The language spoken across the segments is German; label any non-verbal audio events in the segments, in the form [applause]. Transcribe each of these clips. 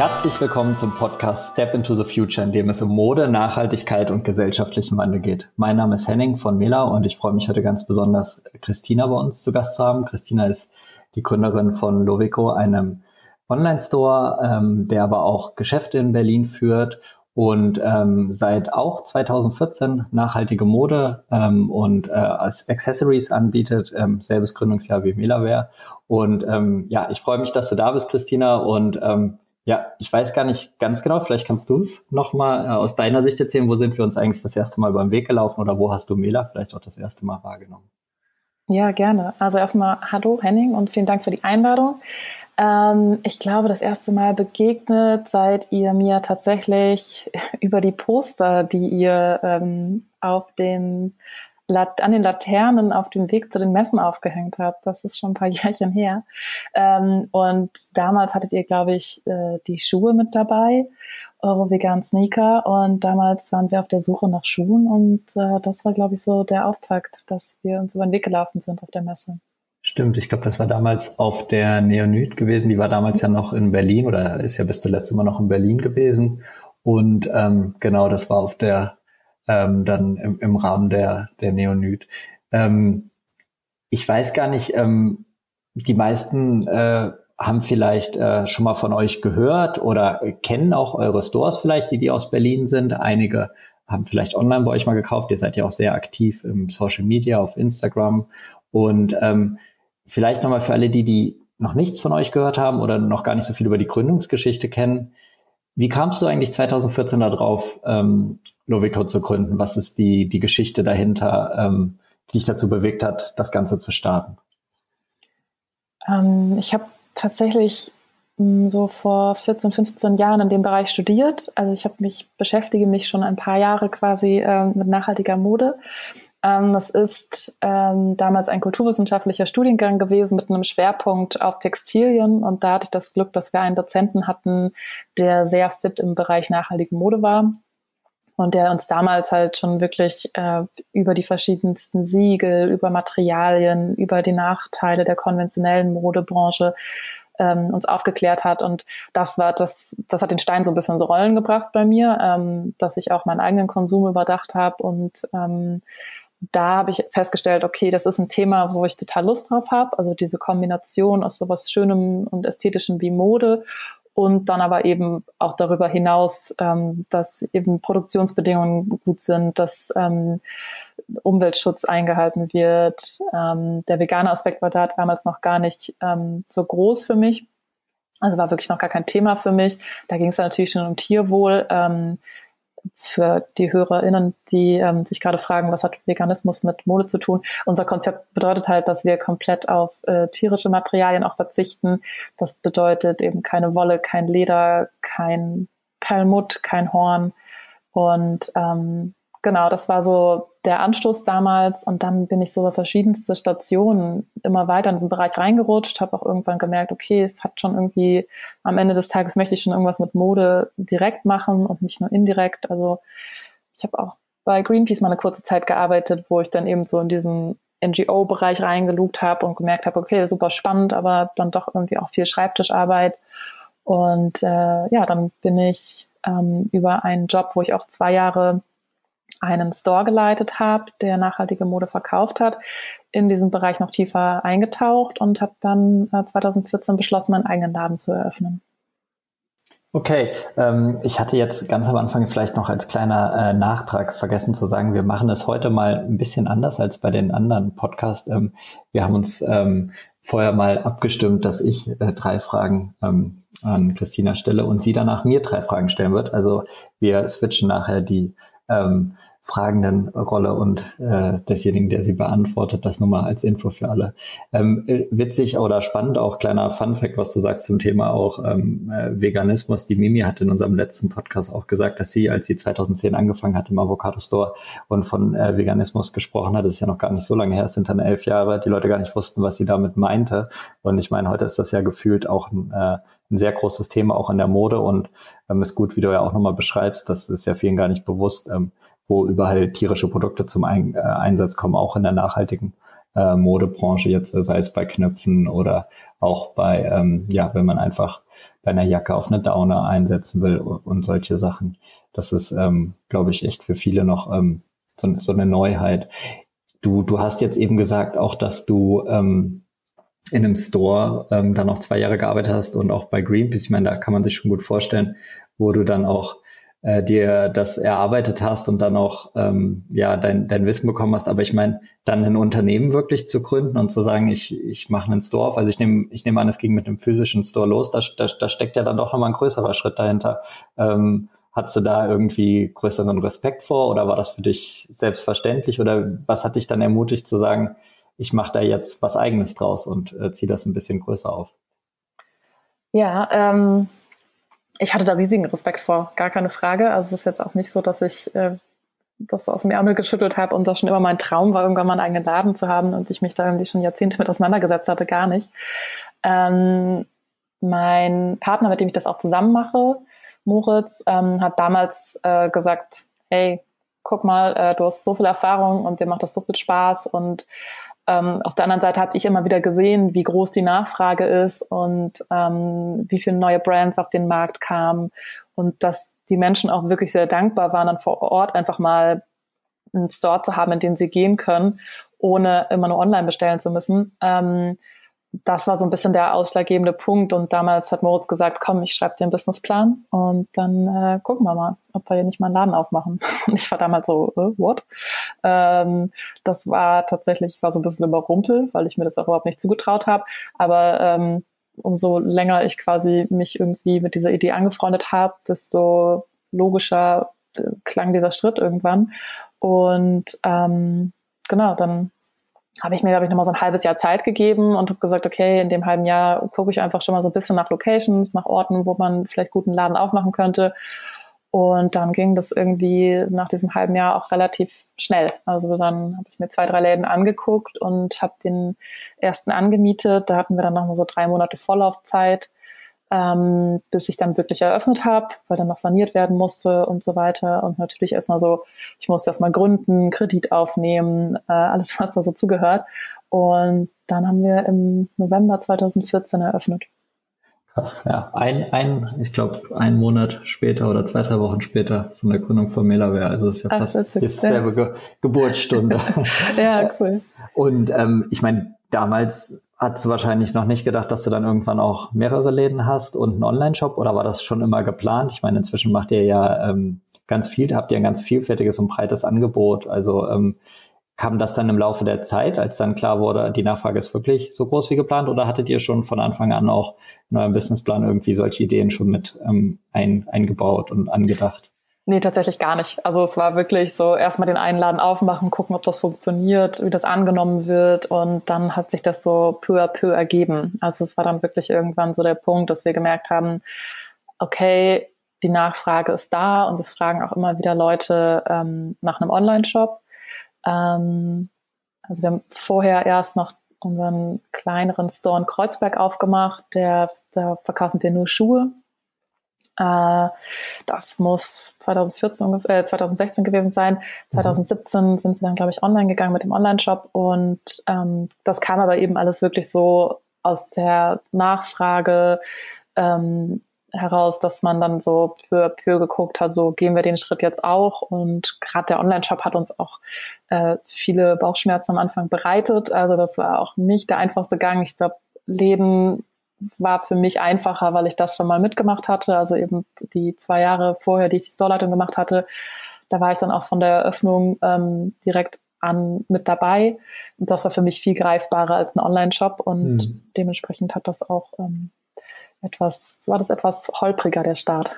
Herzlich willkommen zum Podcast Step into the Future, in dem es um Mode, Nachhaltigkeit und gesellschaftlichen Wandel geht. Mein Name ist Henning von Mela und ich freue mich heute ganz besonders, Christina bei uns zu Gast zu haben. Christina ist die Gründerin von Lovico, einem Online-Store, ähm, der aber auch Geschäfte in Berlin führt und ähm, seit auch 2014 nachhaltige Mode ähm, und äh, als Accessories anbietet, ähm, selbes Gründungsjahr wie Melaware. Und ähm, ja, ich freue mich, dass du da bist, Christina. Und ähm, ja, ich weiß gar nicht ganz genau, vielleicht kannst du es nochmal äh, aus deiner Sicht erzählen, wo sind wir uns eigentlich das erste Mal beim Weg gelaufen oder wo hast du Mela vielleicht auch das erste Mal wahrgenommen? Ja, gerne. Also erstmal hallo Henning und vielen Dank für die Einladung. Ähm, ich glaube, das erste Mal begegnet seid ihr mir tatsächlich [laughs] über die Poster, die ihr ähm, auf den an den Laternen auf dem Weg zu den Messen aufgehängt habt. Das ist schon ein paar [laughs] Jährchen her. Ähm, und damals hattet ihr, glaube ich, äh, die Schuhe mit dabei, eure veganen Sneaker. Und damals waren wir auf der Suche nach Schuhen. Und äh, das war, glaube ich, so der Auftakt, dass wir uns über den Weg gelaufen sind auf der Messe. Stimmt, ich glaube, das war damals auf der Neonyd gewesen. Die war damals ja noch in Berlin oder ist ja bis zuletzt immer noch in Berlin gewesen. Und ähm, genau, das war auf der ähm, dann im, im Rahmen der der Neonyd. Ähm, ich weiß gar nicht, ähm, die meisten äh, haben vielleicht äh, schon mal von euch gehört oder kennen auch eure Stores vielleicht, die die aus Berlin sind. Einige haben vielleicht online bei euch mal gekauft. Ihr seid ja auch sehr aktiv im Social Media, auf Instagram. Und ähm, vielleicht nochmal für alle, die, die noch nichts von euch gehört haben oder noch gar nicht so viel über die Gründungsgeschichte kennen. Wie kamst du eigentlich 2014 darauf, ähm, Lovico zu gründen? Was ist die, die Geschichte dahinter, ähm, die dich dazu bewegt hat, das Ganze zu starten? Ähm, ich habe tatsächlich hm, so vor 14, 15 Jahren in dem Bereich studiert. Also ich habe mich beschäftige mich schon ein paar Jahre quasi äh, mit nachhaltiger Mode ähm, das ist ähm, damals ein kulturwissenschaftlicher Studiengang gewesen mit einem Schwerpunkt auf Textilien. Und da hatte ich das Glück, dass wir einen Dozenten hatten, der sehr fit im Bereich nachhaltige Mode war. Und der uns damals halt schon wirklich äh, über die verschiedensten Siegel, über Materialien, über die Nachteile der konventionellen Modebranche ähm, uns aufgeklärt hat. Und das war das, das hat den Stein so ein bisschen ins Rollen gebracht bei mir, ähm, dass ich auch meinen eigenen Konsum überdacht habe und ähm, da habe ich festgestellt, okay, das ist ein Thema, wo ich total Lust drauf habe. Also diese Kombination aus sowas Schönem und Ästhetischem wie Mode und dann aber eben auch darüber hinaus, ähm, dass eben Produktionsbedingungen gut sind, dass ähm, Umweltschutz eingehalten wird. Ähm, der vegane Aspekt war da damals noch gar nicht ähm, so groß für mich. Also war wirklich noch gar kein Thema für mich. Da ging es natürlich schon um Tierwohl. Für die HörerInnen, die ähm, sich gerade fragen, was hat Veganismus mit Mode zu tun? Unser Konzept bedeutet halt, dass wir komplett auf äh, tierische Materialien auch verzichten. Das bedeutet eben keine Wolle, kein Leder, kein Perlmutt, kein Horn. Und ähm, genau, das war so der Anstoß damals und dann bin ich so über verschiedenste Stationen immer weiter in diesen Bereich reingerutscht, habe auch irgendwann gemerkt, okay, es hat schon irgendwie, am Ende des Tages möchte ich schon irgendwas mit Mode direkt machen und nicht nur indirekt. Also ich habe auch bei Greenpeace mal eine kurze Zeit gearbeitet, wo ich dann eben so in diesen NGO-Bereich reingelugt habe und gemerkt habe, okay, super spannend, aber dann doch irgendwie auch viel Schreibtischarbeit. Und äh, ja, dann bin ich ähm, über einen Job, wo ich auch zwei Jahre einen Store geleitet habe, der nachhaltige Mode verkauft hat, in diesen Bereich noch tiefer eingetaucht und habe dann äh, 2014 beschlossen, meinen eigenen Laden zu eröffnen. Okay, ähm, ich hatte jetzt ganz am Anfang vielleicht noch als kleiner äh, Nachtrag vergessen zu sagen, wir machen es heute mal ein bisschen anders als bei den anderen Podcasts. Ähm, wir haben uns ähm, vorher mal abgestimmt, dass ich äh, drei Fragen ähm, an Christina stelle und sie danach mir drei Fragen stellen wird. Also wir switchen nachher die ähm, fragenden Rolle und äh, desjenigen, der sie beantwortet. Das nur mal als Info für alle. Ähm, äh, witzig oder spannend auch kleiner Funfact, was du sagst zum Thema auch ähm, äh, Veganismus. Die Mimi hat in unserem letzten Podcast auch gesagt, dass sie, als sie 2010 angefangen hat im Avocado Store und von äh, Veganismus gesprochen hat, das ist ja noch gar nicht so lange her, es sind dann elf Jahre, die Leute gar nicht wussten, was sie damit meinte. Und ich meine, heute ist das ja gefühlt auch ein, äh, ein sehr großes Thema auch in der Mode und ähm, ist gut, wie du ja auch nochmal beschreibst, das ist ja vielen gar nicht bewusst, ähm, wo überall tierische Produkte zum Ein äh, Einsatz kommen, auch in der nachhaltigen äh, Modebranche jetzt, sei es bei Knöpfen oder auch bei, ähm, ja, wenn man einfach bei einer Jacke auf eine Downer einsetzen will und, und solche Sachen. Das ist, ähm, glaube ich, echt für viele noch ähm, so, so eine Neuheit. Du, du hast jetzt eben gesagt auch, dass du ähm, in einem Store ähm, dann noch zwei Jahre gearbeitet hast und auch bei Greenpeace. Ich meine, da kann man sich schon gut vorstellen, wo du dann auch äh, dir das erarbeitet hast und dann auch ähm, ja dein, dein Wissen bekommen hast. Aber ich meine, dann ein Unternehmen wirklich zu gründen und zu sagen, ich, ich mache einen Store auf. Also ich nehme ich nehme an, es ging mit einem physischen Store los. Da, da, da steckt ja dann doch nochmal ein größerer Schritt dahinter. Ähm, Hattest du da irgendwie größeren Respekt vor oder war das für dich selbstverständlich oder was hat dich dann ermutigt zu sagen, ich mache da jetzt was Eigenes draus und äh, ziehe das ein bisschen größer auf? Ja, ähm, ich hatte da riesigen Respekt vor, gar keine Frage. Also es ist jetzt auch nicht so, dass ich äh, das so aus dem Ärmel geschüttelt habe und das schon immer mein Traum war, irgendwann mal einen eigenen Laden zu haben und ich mich da irgendwie schon Jahrzehnte mit auseinandergesetzt hatte, gar nicht. Ähm, mein Partner, mit dem ich das auch zusammen mache, Moritz, ähm, hat damals äh, gesagt, hey, guck mal, äh, du hast so viel Erfahrung und dir macht das so viel Spaß und ähm, auf der anderen Seite habe ich immer wieder gesehen, wie groß die Nachfrage ist und ähm, wie viele neue Brands auf den Markt kamen und dass die Menschen auch wirklich sehr dankbar waren, dann vor Ort einfach mal einen Store zu haben, in den sie gehen können, ohne immer nur online bestellen zu müssen. Ähm, das war so ein bisschen der ausschlaggebende Punkt. Und damals hat Moritz gesagt, komm, ich schreibe dir einen Businessplan und dann äh, gucken wir mal, ob wir hier nicht mal einen Laden aufmachen. [laughs] Und ich war damals so, äh, what? Ähm, das war tatsächlich, ich war so ein bisschen überrumpelt, weil ich mir das auch überhaupt nicht zugetraut habe. Aber ähm, umso länger ich quasi mich irgendwie mit dieser Idee angefreundet habe, desto logischer äh, klang dieser Schritt irgendwann. Und ähm, genau, dann habe ich mir, glaube ich, nochmal so ein halbes Jahr Zeit gegeben und habe gesagt, okay, in dem halben Jahr gucke ich einfach schon mal so ein bisschen nach Locations, nach Orten, wo man vielleicht guten Laden aufmachen könnte. Und dann ging das irgendwie nach diesem halben Jahr auch relativ schnell. Also dann habe ich mir zwei, drei Läden angeguckt und habe den ersten angemietet. Da hatten wir dann nochmal so drei Monate Vorlaufzeit ähm, bis ich dann wirklich eröffnet habe, weil dann noch saniert werden musste und so weiter. Und natürlich erstmal so, ich musste erstmal gründen, Kredit aufnehmen, äh, alles, was da so zugehört. Und dann haben wir im November 2014 eröffnet. Krass, ja. Ein, ein ich glaube, ein Monat später oder zwei, drei Wochen später von der Gründung von Melaware. Also es ist ja fast Ach, dieselbe Ge Geburtsstunde. [laughs] ja, cool. Und ähm, ich meine, damals hast du wahrscheinlich noch nicht gedacht, dass du dann irgendwann auch mehrere Läden hast und einen Online-Shop oder war das schon immer geplant? Ich meine, inzwischen macht ihr ja ähm, ganz viel, habt ihr ein ganz vielfältiges und breites Angebot. Also ähm, kam das dann im Laufe der Zeit, als dann klar wurde, die Nachfrage ist wirklich so groß wie geplant oder hattet ihr schon von Anfang an auch in eurem Businessplan irgendwie solche Ideen schon mit ähm, ein, eingebaut und angedacht? Nee, tatsächlich gar nicht. Also es war wirklich so erstmal den Einladen aufmachen, gucken, ob das funktioniert, wie das angenommen wird und dann hat sich das so peu à peu ergeben. Also es war dann wirklich irgendwann so der Punkt, dass wir gemerkt haben, okay, die Nachfrage ist da und es fragen auch immer wieder Leute ähm, nach einem Online-Shop. Ähm, also wir haben vorher erst noch unseren kleineren Store in Kreuzberg aufgemacht, der, da verkaufen wir nur Schuhe das muss 2014, äh, 2016 gewesen sein. 2017 mhm. sind wir dann, glaube ich, online gegangen mit dem Online-Shop und ähm, das kam aber eben alles wirklich so aus der Nachfrage ähm, heraus, dass man dann so peu à peu geguckt hat, so gehen wir den Schritt jetzt auch. Und gerade der Online-Shop hat uns auch äh, viele Bauchschmerzen am Anfang bereitet. Also das war auch nicht der einfachste Gang. Ich glaube, Läden war für mich einfacher, weil ich das schon mal mitgemacht hatte. Also eben die zwei Jahre vorher, die ich die Storeleitung gemacht hatte, da war ich dann auch von der Eröffnung ähm, direkt an mit dabei. Und das war für mich viel greifbarer als ein Online-Shop und mhm. dementsprechend hat das auch ähm, etwas, war das etwas holpriger, der Start.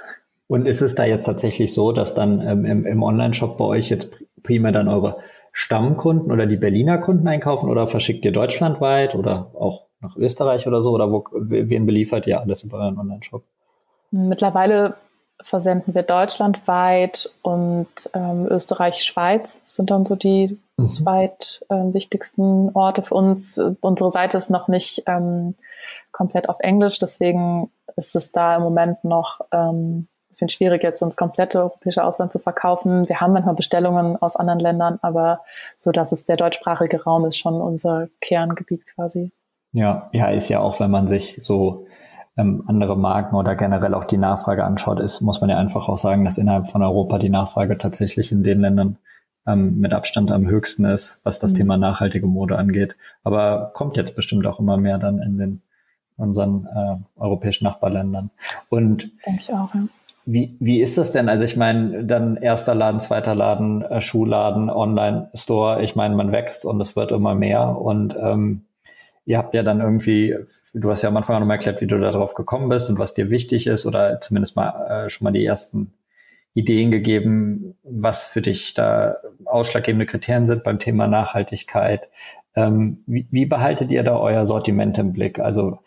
Und ist es da jetzt tatsächlich so, dass dann ähm, im, im Online-Shop bei euch jetzt primär dann eure Stammkunden oder die Berliner Kunden einkaufen oder verschickt ihr deutschlandweit oder auch nach Österreich oder so? Oder wo, wen beliefert ihr alles über euren Online-Shop? Mittlerweile versenden wir deutschlandweit und ähm, Österreich, Schweiz sind dann so die mhm. zweit ähm, wichtigsten Orte für uns. Unsere Seite ist noch nicht ähm, komplett auf Englisch, deswegen ist es da im Moment noch ähm, bisschen schwierig, jetzt ins komplette europäische Ausland zu verkaufen. Wir haben manchmal Bestellungen aus anderen Ländern, aber so dass es der deutschsprachige Raum ist schon unser Kerngebiet quasi. Ja, ja, ist ja auch, wenn man sich so ähm, andere Marken oder generell auch die Nachfrage anschaut, ist, muss man ja einfach auch sagen, dass innerhalb von Europa die Nachfrage tatsächlich in den Ländern ähm, mit Abstand am höchsten ist, was das mhm. Thema nachhaltige Mode angeht. Aber kommt jetzt bestimmt auch immer mehr dann in den unseren äh, europäischen Nachbarländern. Und denke ich auch. Ja. Wie, wie ist das denn? Also ich meine, dann erster Laden, zweiter Laden, äh, Schuhladen, Online-Store. Ich meine, man wächst und es wird immer mehr. Und ähm, ihr habt ja dann irgendwie, du hast ja am Anfang auch nochmal erklärt, wie du darauf gekommen bist und was dir wichtig ist oder zumindest mal äh, schon mal die ersten Ideen gegeben, was für dich da ausschlaggebende Kriterien sind beim Thema Nachhaltigkeit. Ähm, wie, wie behaltet ihr da euer Sortiment im Blick? Also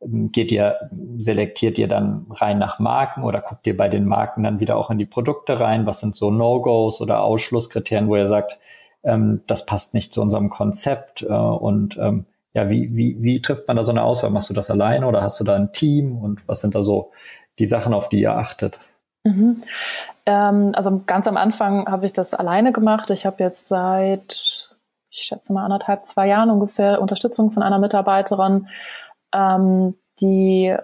ähm, geht ihr, selektiert ihr dann rein nach Marken oder guckt ihr bei den Marken dann wieder auch in die Produkte rein? Was sind so No-Gos oder Ausschlusskriterien, wo ihr sagt, ähm, das passt nicht zu unserem Konzept? Äh, und ähm, ja, wie, wie, wie trifft man da so eine Auswahl? Machst du das alleine oder hast du da ein Team? Und was sind da so die Sachen, auf die ihr achtet? Mhm. Ähm, also ganz am Anfang habe ich das alleine gemacht. Ich habe jetzt seit, ich schätze mal anderthalb, zwei Jahren ungefähr Unterstützung von einer Mitarbeiterin, ähm, die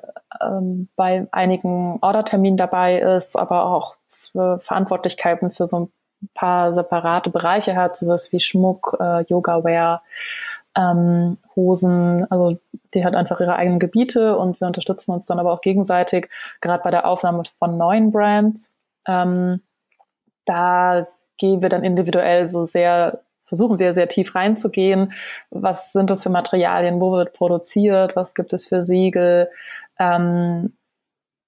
ähm, bei einigen Orderterminen dabei ist, aber auch für Verantwortlichkeiten für so ein paar separate Bereiche hat, sowas wie Schmuck, äh, Yoga-Wear, ähm, Hosen, also die hat einfach ihre eigenen Gebiete und wir unterstützen uns dann aber auch gegenseitig, gerade bei der Aufnahme von neuen Brands. Ähm, da gehen wir dann individuell so sehr, versuchen wir sehr tief reinzugehen. Was sind das für Materialien? Wo wird produziert? Was gibt es für Siegel? Ähm,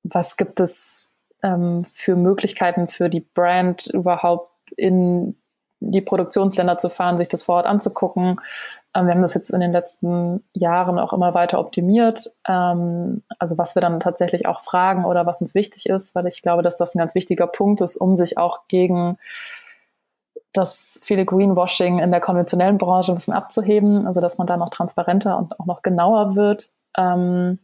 was gibt es ähm, für Möglichkeiten für die Brand überhaupt in die Produktionsländer zu fahren, sich das vor Ort anzugucken. Ähm, wir haben das jetzt in den letzten Jahren auch immer weiter optimiert. Ähm, also was wir dann tatsächlich auch fragen oder was uns wichtig ist, weil ich glaube, dass das ein ganz wichtiger Punkt ist, um sich auch gegen das viele Greenwashing in der konventionellen Branche ein bisschen abzuheben, also dass man da noch transparenter und auch noch genauer wird. Ähm,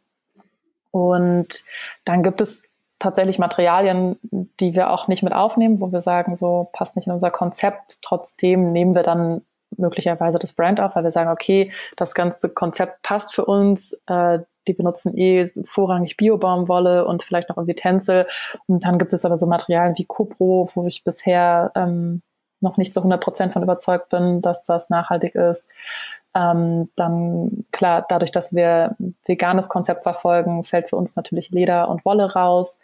und dann gibt es tatsächlich Materialien, die wir auch nicht mit aufnehmen, wo wir sagen, so passt nicht in unser Konzept. Trotzdem nehmen wir dann möglicherweise das Brand auf, weil wir sagen, okay, das ganze Konzept passt für uns. Äh, die benutzen eh vorrangig Biobaumwolle und vielleicht noch irgendwie Tänzel. Und dann gibt es aber so Materialien wie Copro, wo ich bisher ähm, noch nicht zu 100 Prozent von überzeugt bin, dass das nachhaltig ist. Ähm, dann klar, dadurch, dass wir veganes Konzept verfolgen, fällt für uns natürlich Leder und Wolle raus.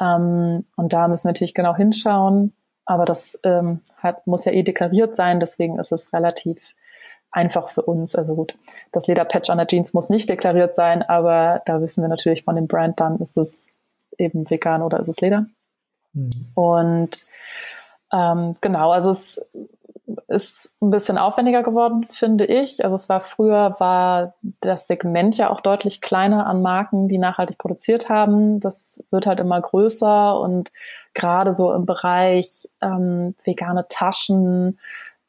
Ähm, und da müssen wir natürlich genau hinschauen. Aber das ähm, hat, muss ja eh deklariert sein, deswegen ist es relativ einfach für uns. Also gut, das Lederpatch an der Jeans muss nicht deklariert sein, aber da wissen wir natürlich von dem Brand dann, ist es eben vegan oder ist es Leder. Mhm. Und ähm, genau, also es ist ein bisschen aufwendiger geworden, finde ich. Also es war früher, war das Segment ja auch deutlich kleiner an Marken, die nachhaltig produziert haben. Das wird halt immer größer und gerade so im Bereich ähm, vegane Taschen,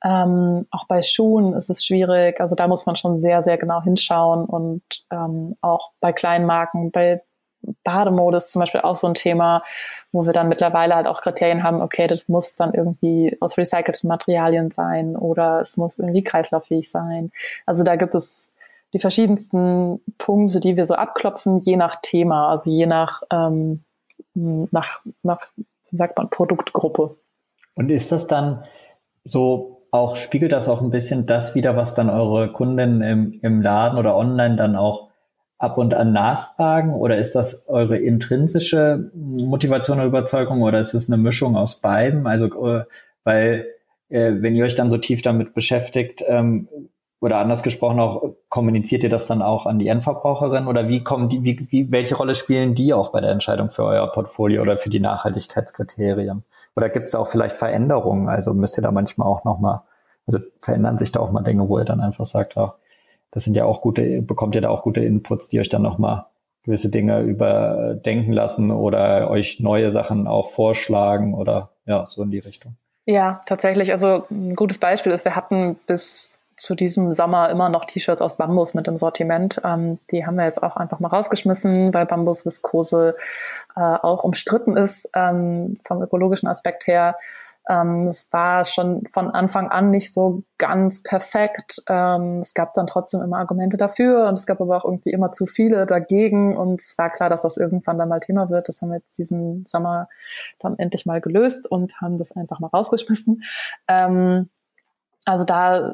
ähm, auch bei Schuhen ist es schwierig. Also da muss man schon sehr, sehr genau hinschauen und ähm, auch bei kleinen Marken, bei Bademode ist zum Beispiel auch so ein Thema, wo wir dann mittlerweile halt auch Kriterien haben, okay, das muss dann irgendwie aus recycelten Materialien sein oder es muss irgendwie kreislauffähig sein. Also da gibt es die verschiedensten Punkte, die wir so abklopfen, je nach Thema, also je nach, ähm, nach, nach, wie sagt man, Produktgruppe. Und ist das dann so auch, spiegelt das auch ein bisschen das wieder, was dann eure Kunden im, im Laden oder online dann auch ab und an nachfragen oder ist das eure intrinsische Motivation oder Überzeugung oder ist es eine Mischung aus beiden? Also, äh, weil äh, wenn ihr euch dann so tief damit beschäftigt ähm, oder anders gesprochen auch, kommuniziert ihr das dann auch an die Endverbraucherin oder wie kommen die, wie, wie, welche Rolle spielen die auch bei der Entscheidung für euer Portfolio oder für die Nachhaltigkeitskriterien? Oder gibt es auch vielleicht Veränderungen? Also müsst ihr da manchmal auch nochmal, also verändern sich da auch mal Dinge, wo ihr dann einfach sagt, ach, das sind ja auch gute, bekommt ihr da auch gute Inputs, die euch dann nochmal gewisse Dinge überdenken lassen oder euch neue Sachen auch vorschlagen oder ja, so in die Richtung. Ja, tatsächlich. Also ein gutes Beispiel ist, wir hatten bis zu diesem Sommer immer noch T-Shirts aus Bambus mit im Sortiment. Ähm, die haben wir jetzt auch einfach mal rausgeschmissen, weil Bambusviskose äh, auch umstritten ist ähm, vom ökologischen Aspekt her. Ähm, es war schon von Anfang an nicht so ganz perfekt. Ähm, es gab dann trotzdem immer Argumente dafür und es gab aber auch irgendwie immer zu viele dagegen und es war klar, dass das irgendwann dann mal Thema wird. Das haben wir jetzt diesen Sommer dann endlich mal gelöst und haben das einfach mal rausgeschmissen. Ähm, also da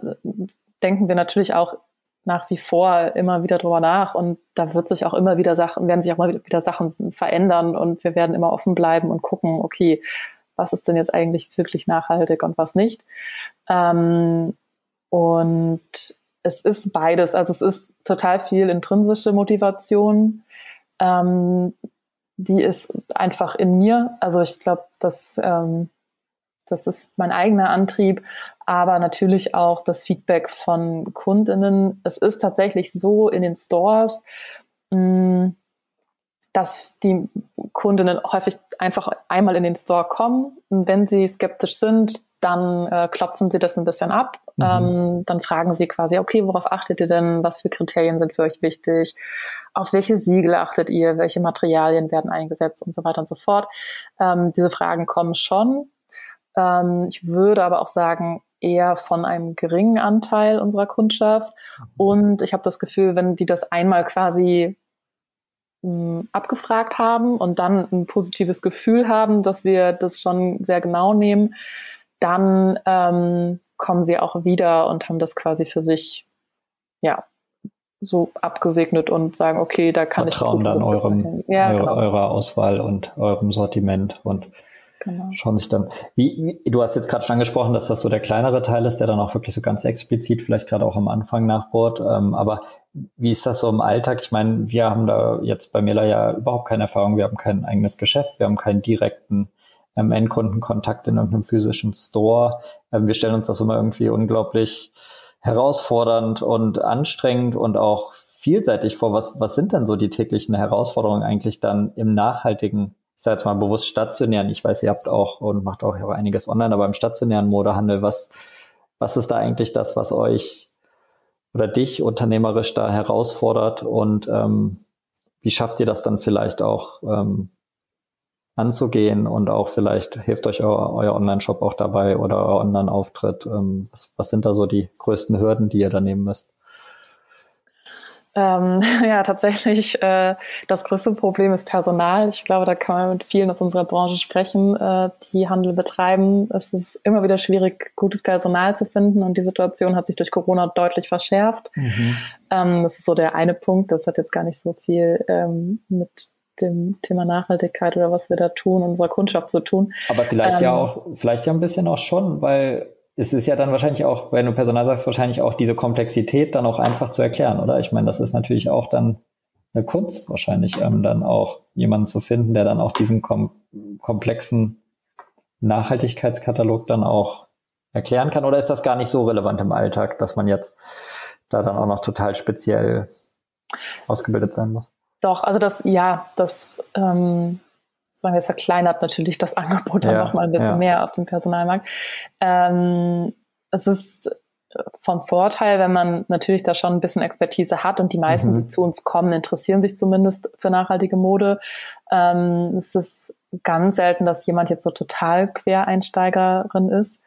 denken wir natürlich auch nach wie vor immer wieder drüber nach und da wird sich auch immer wieder Sachen, werden sich auch mal wieder Sachen verändern und wir werden immer offen bleiben und gucken, okay, was ist denn jetzt eigentlich wirklich nachhaltig und was nicht. Ähm, und es ist beides. Also es ist total viel intrinsische Motivation. Ähm, die ist einfach in mir. Also ich glaube, dass ähm, das ist mein eigener Antrieb, aber natürlich auch das Feedback von Kundinnen. Es ist tatsächlich so in den Stores, mh, dass die Kundinnen häufig einfach einmal in den Store kommen. Und wenn sie skeptisch sind, dann äh, klopfen sie das ein bisschen ab. Mhm. Ähm, dann fragen sie quasi, okay, worauf achtet ihr denn? Was für Kriterien sind für euch wichtig? Auf welche Siegel achtet ihr? Welche Materialien werden eingesetzt und so weiter und so fort? Ähm, diese Fragen kommen schon. Ähm, ich würde aber auch sagen, eher von einem geringen Anteil unserer Kundschaft. Mhm. Und ich habe das Gefühl, wenn die das einmal quasi abgefragt haben und dann ein positives Gefühl haben, dass wir das schon sehr genau nehmen, dann ähm, kommen sie auch wieder und haben das quasi für sich ja so abgesegnet und sagen, okay, da kann Vertrauen ich dann eurem, ja, eure, genau. eurer Auswahl und eurem Sortiment und genau. schauen sich dann. Wie, wie du hast jetzt gerade schon angesprochen, dass das so der kleinere Teil ist, der dann auch wirklich so ganz explizit vielleicht gerade auch am Anfang nachbohrt. Ähm, aber wie ist das so im Alltag? Ich meine, wir haben da jetzt bei Miller ja überhaupt keine Erfahrung. Wir haben kein eigenes Geschäft. Wir haben keinen direkten ähm, Endkundenkontakt in irgendeinem physischen Store. Ähm, wir stellen uns das immer irgendwie unglaublich herausfordernd und anstrengend und auch vielseitig vor. Was, was sind denn so die täglichen Herausforderungen eigentlich dann im nachhaltigen, ich sage jetzt mal bewusst stationären? Ich weiß, ihr habt auch und macht auch einiges online, aber im stationären Modehandel, was, was ist da eigentlich das, was euch oder dich unternehmerisch da herausfordert und ähm, wie schafft ihr das dann vielleicht auch ähm, anzugehen und auch vielleicht hilft euch euer, euer Online-Shop auch dabei oder euer Online-Auftritt? Ähm, was, was sind da so die größten Hürden, die ihr da nehmen müsst? Ähm, [laughs] ja, tatsächlich, äh, das größte Problem ist Personal. Ich glaube, da kann man mit vielen aus unserer Branche sprechen, äh, die Handel betreiben. Es ist immer wieder schwierig, gutes Personal zu finden und die Situation hat sich durch Corona deutlich verschärft. Mhm. Ähm, das ist so der eine Punkt. Das hat jetzt gar nicht so viel ähm, mit dem Thema Nachhaltigkeit oder was wir da tun, unserer Kundschaft zu tun. Aber vielleicht ja ähm, auch, vielleicht ja ein bisschen auch schon, weil es ist ja dann wahrscheinlich auch, wenn du Personal sagst, wahrscheinlich auch diese Komplexität dann auch einfach zu erklären, oder? Ich meine, das ist natürlich auch dann eine Kunst wahrscheinlich, ähm, dann auch jemanden zu finden, der dann auch diesen kom komplexen Nachhaltigkeitskatalog dann auch erklären kann. Oder ist das gar nicht so relevant im Alltag, dass man jetzt da dann auch noch total speziell ausgebildet sein muss? Doch, also das, ja, das ähm, wir, es verkleinert natürlich das Angebot dann ja, noch mal ein bisschen ja. mehr auf dem Personalmarkt. Ähm, es ist von Vorteil, wenn man natürlich da schon ein bisschen Expertise hat und die meisten, mhm. die zu uns kommen, interessieren sich zumindest für nachhaltige Mode. Ähm, es ist ganz selten, dass jemand jetzt so total Quereinsteigerin ist,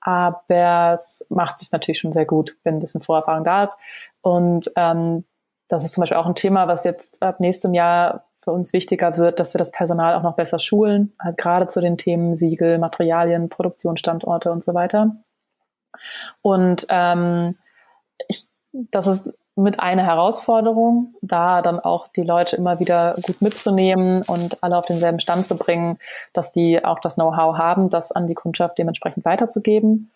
aber es macht sich natürlich schon sehr gut, wenn ein bisschen Vorerfahrung da ist. Und ähm, das ist zum Beispiel auch ein Thema, was jetzt ab nächstem Jahr für uns wichtiger wird, dass wir das Personal auch noch besser schulen, halt gerade zu den Themen Siegel, Materialien, Produktionsstandorte und so weiter. Und ähm, ich, das ist mit einer Herausforderung, da dann auch die Leute immer wieder gut mitzunehmen und alle auf denselben Stand zu bringen, dass die auch das Know-how haben, das an die Kundschaft dementsprechend weiterzugeben.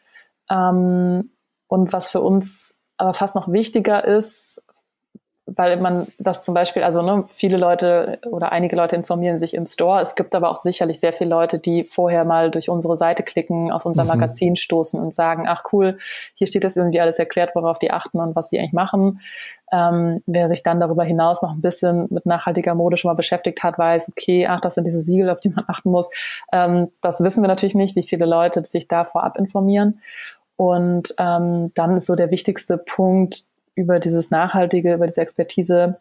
Ähm, und was für uns aber fast noch wichtiger ist, weil man das zum Beispiel, also ne, viele Leute oder einige Leute informieren sich im Store. Es gibt aber auch sicherlich sehr viele Leute, die vorher mal durch unsere Seite klicken, auf unser mhm. Magazin stoßen und sagen, ach cool, hier steht das irgendwie alles erklärt, worauf die achten und was die eigentlich machen. Ähm, wer sich dann darüber hinaus noch ein bisschen mit nachhaltiger Mode schon mal beschäftigt hat, weiß, okay, ach, das sind diese Siegel, auf die man achten muss. Ähm, das wissen wir natürlich nicht, wie viele Leute sich da vorab informieren. Und ähm, dann ist so der wichtigste Punkt über dieses Nachhaltige, über diese Expertise,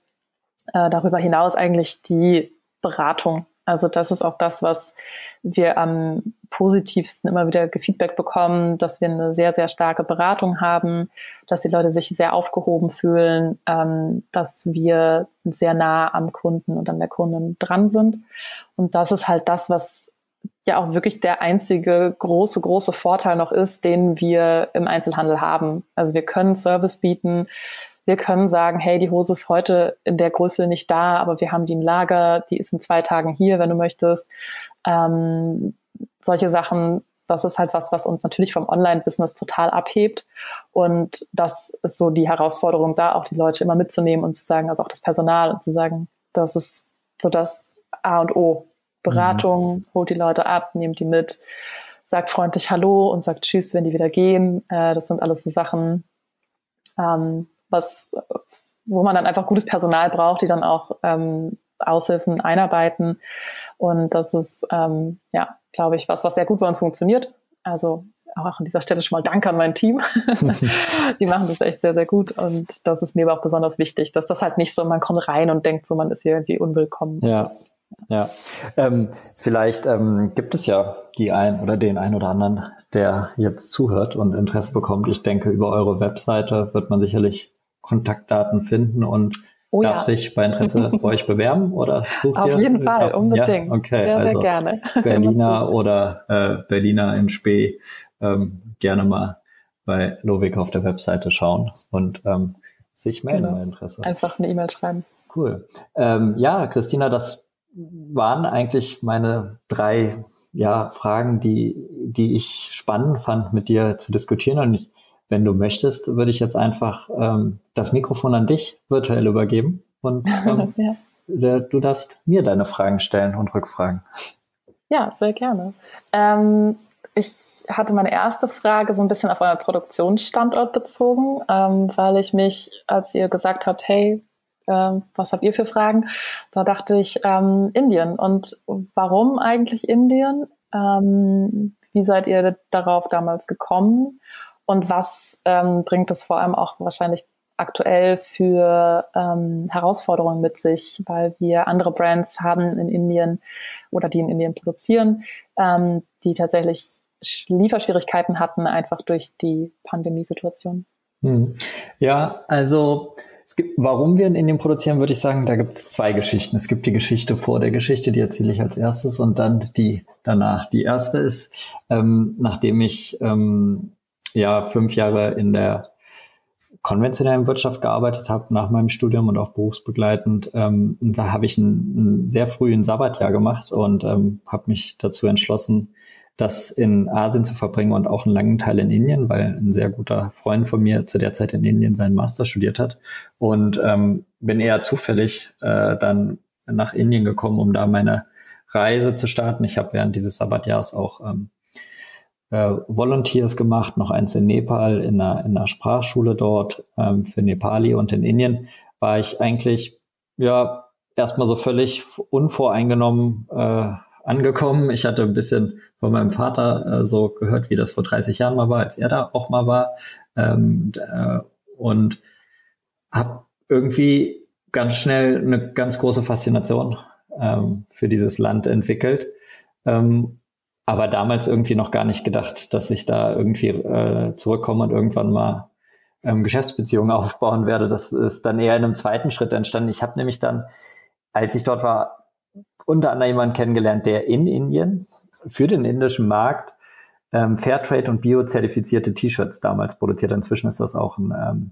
äh, darüber hinaus eigentlich die Beratung. Also das ist auch das, was wir am positivsten immer wieder Gefeedback bekommen, dass wir eine sehr, sehr starke Beratung haben, dass die Leute sich sehr aufgehoben fühlen, ähm, dass wir sehr nah am Kunden und an der Kundin dran sind. Und das ist halt das, was ja auch wirklich der einzige große, große Vorteil noch ist, den wir im Einzelhandel haben. Also wir können Service bieten, wir können sagen, hey, die Hose ist heute in der Größe nicht da, aber wir haben die im Lager, die ist in zwei Tagen hier, wenn du möchtest. Ähm, solche Sachen, das ist halt was, was uns natürlich vom Online-Business total abhebt. Und das ist so die Herausforderung, da auch die Leute immer mitzunehmen und zu sagen, also auch das Personal und zu sagen, das ist so das A und O. Beratung, mhm. holt die Leute ab, nehmt die mit, sagt freundlich Hallo und sagt Tschüss, wenn die wieder gehen. Äh, das sind alles so Sachen, ähm, was, wo man dann einfach gutes Personal braucht, die dann auch ähm, Aushilfen einarbeiten. Und das ist, ähm, ja, glaube ich, was, was sehr gut bei uns funktioniert. Also auch an dieser Stelle schon mal Danke an mein Team. [laughs] die machen das echt sehr, sehr gut. Und das ist mir aber auch besonders wichtig, dass das halt nicht so, man kommt rein und denkt so, man ist hier irgendwie unwillkommen. Ja. Das, ja, ähm, vielleicht ähm, gibt es ja die ein oder den ein oder anderen, der jetzt zuhört und Interesse bekommt. Ich denke, über eure Webseite wird man sicherlich Kontaktdaten finden und oh, darf ja. sich bei Interesse [laughs] bei euch bewerben oder Auf ihr? jeden Fall, unbedingt. Ja? Okay, sehr, also sehr gerne. [laughs] Berliner oder äh, Berliner in Spee ähm, gerne mal bei Lovik auf der Webseite schauen und ähm, sich melden genau. bei Interesse. Einfach eine E-Mail schreiben. Cool. Ähm, ja, Christina, das waren eigentlich meine drei ja, Fragen, die, die ich spannend fand, mit dir zu diskutieren. Und ich wenn du möchtest, würde ich jetzt einfach ähm, das Mikrofon an dich virtuell übergeben und [laughs] ähm, ja. du darfst mir deine Fragen stellen und Rückfragen. Ja, sehr gerne. Ähm, ich hatte meine erste Frage so ein bisschen auf euer Produktionsstandort bezogen, ähm, weil ich mich, als ihr gesagt habt, hey, äh, was habt ihr für Fragen, da dachte ich ähm, Indien. Und warum eigentlich Indien? Ähm, wie seid ihr darauf damals gekommen? Und was ähm, bringt es vor allem auch wahrscheinlich aktuell für ähm, Herausforderungen mit sich, weil wir andere Brands haben in Indien oder die in Indien produzieren, ähm, die tatsächlich Lieferschwierigkeiten hatten, einfach durch die Pandemiesituation. Hm. Ja, also es gibt, warum wir in Indien produzieren, würde ich sagen, da gibt es zwei Geschichten. Es gibt die Geschichte vor der Geschichte, die erzähle ich als erstes, und dann die danach. Die erste ist, ähm, nachdem ich ähm, ja fünf Jahre in der konventionellen Wirtschaft gearbeitet habe nach meinem Studium und auch berufsbegleitend. Ähm, da habe ich ein, ein sehr früh ein Sabbatjahr gemacht und ähm, habe mich dazu entschlossen, das in Asien zu verbringen und auch einen langen Teil in Indien, weil ein sehr guter Freund von mir zu der Zeit in Indien seinen Master studiert hat und ähm, bin eher zufällig äh, dann nach Indien gekommen, um da meine Reise zu starten. Ich habe während dieses Sabbatjahrs auch ähm, äh, Volunteers gemacht, noch eins in Nepal, in einer, in einer Sprachschule dort ähm, für Nepali und in Indien war ich eigentlich ja erstmal so völlig unvoreingenommen äh, angekommen. Ich hatte ein bisschen von meinem Vater äh, so gehört, wie das vor 30 Jahren mal war, als er da auch mal war. Ähm, äh, und habe irgendwie ganz schnell eine ganz große Faszination ähm, für dieses Land entwickelt. Ähm, aber damals irgendwie noch gar nicht gedacht, dass ich da irgendwie äh, zurückkomme und irgendwann mal ähm, Geschäftsbeziehungen aufbauen werde. Das ist dann eher in einem zweiten Schritt entstanden. Ich habe nämlich dann, als ich dort war, unter anderem jemanden kennengelernt, der in Indien für den indischen Markt ähm, Fairtrade und Bio-zertifizierte T-Shirts damals produziert. Inzwischen ist das auch ein ähm,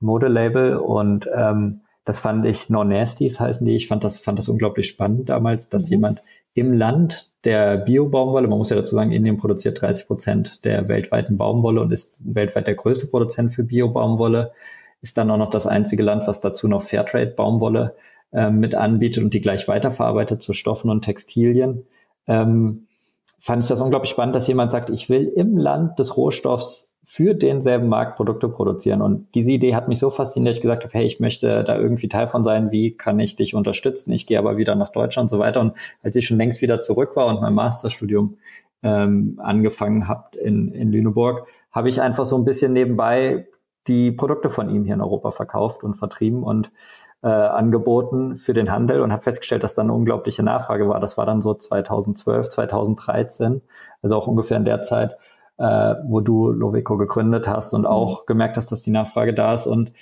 Modelabel und ähm, das fand ich Non-Nasties heißen die. Ich fand das, fand das unglaublich spannend damals, dass mhm. jemand im Land der Bio-Baumwolle, man muss ja dazu sagen, Indien produziert 30 Prozent der weltweiten Baumwolle und ist weltweit der größte Produzent für Bio-Baumwolle, ist dann auch noch das einzige Land, was dazu noch Fairtrade-Baumwolle äh, mit anbietet und die gleich weiterverarbeitet zu Stoffen und Textilien. Ähm, fand ich das unglaublich spannend, dass jemand sagt, ich will im Land des Rohstoffs für denselben Markt Produkte produzieren. Und diese Idee hat mich so fasziniert, dass ich gesagt habe, hey, ich möchte da irgendwie Teil von sein, wie kann ich dich unterstützen? Ich gehe aber wieder nach Deutschland und so weiter. Und als ich schon längst wieder zurück war und mein Masterstudium ähm, angefangen habe in, in Lüneburg, habe ich einfach so ein bisschen nebenbei die Produkte von ihm hier in Europa verkauft und vertrieben und äh, angeboten für den Handel und habe festgestellt, dass da eine unglaubliche Nachfrage war. Das war dann so 2012, 2013, also auch ungefähr in der Zeit, äh, wo du Loveco gegründet hast und mhm. auch gemerkt hast, dass die Nachfrage da ist und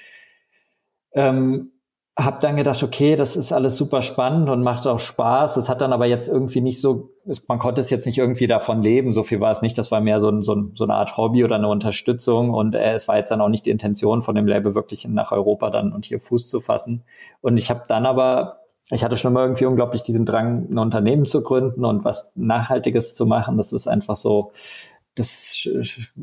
ähm, habe dann gedacht, okay, das ist alles super spannend und macht auch Spaß. Es hat dann aber jetzt irgendwie nicht so, man konnte es jetzt nicht irgendwie davon leben. So viel war es nicht. Das war mehr so, so, so eine Art Hobby oder eine Unterstützung. Und äh, es war jetzt dann auch nicht die Intention von dem Label wirklich nach Europa dann und hier Fuß zu fassen. Und ich habe dann aber, ich hatte schon mal irgendwie unglaublich diesen Drang, ein Unternehmen zu gründen und was Nachhaltiges zu machen. Das ist einfach so, das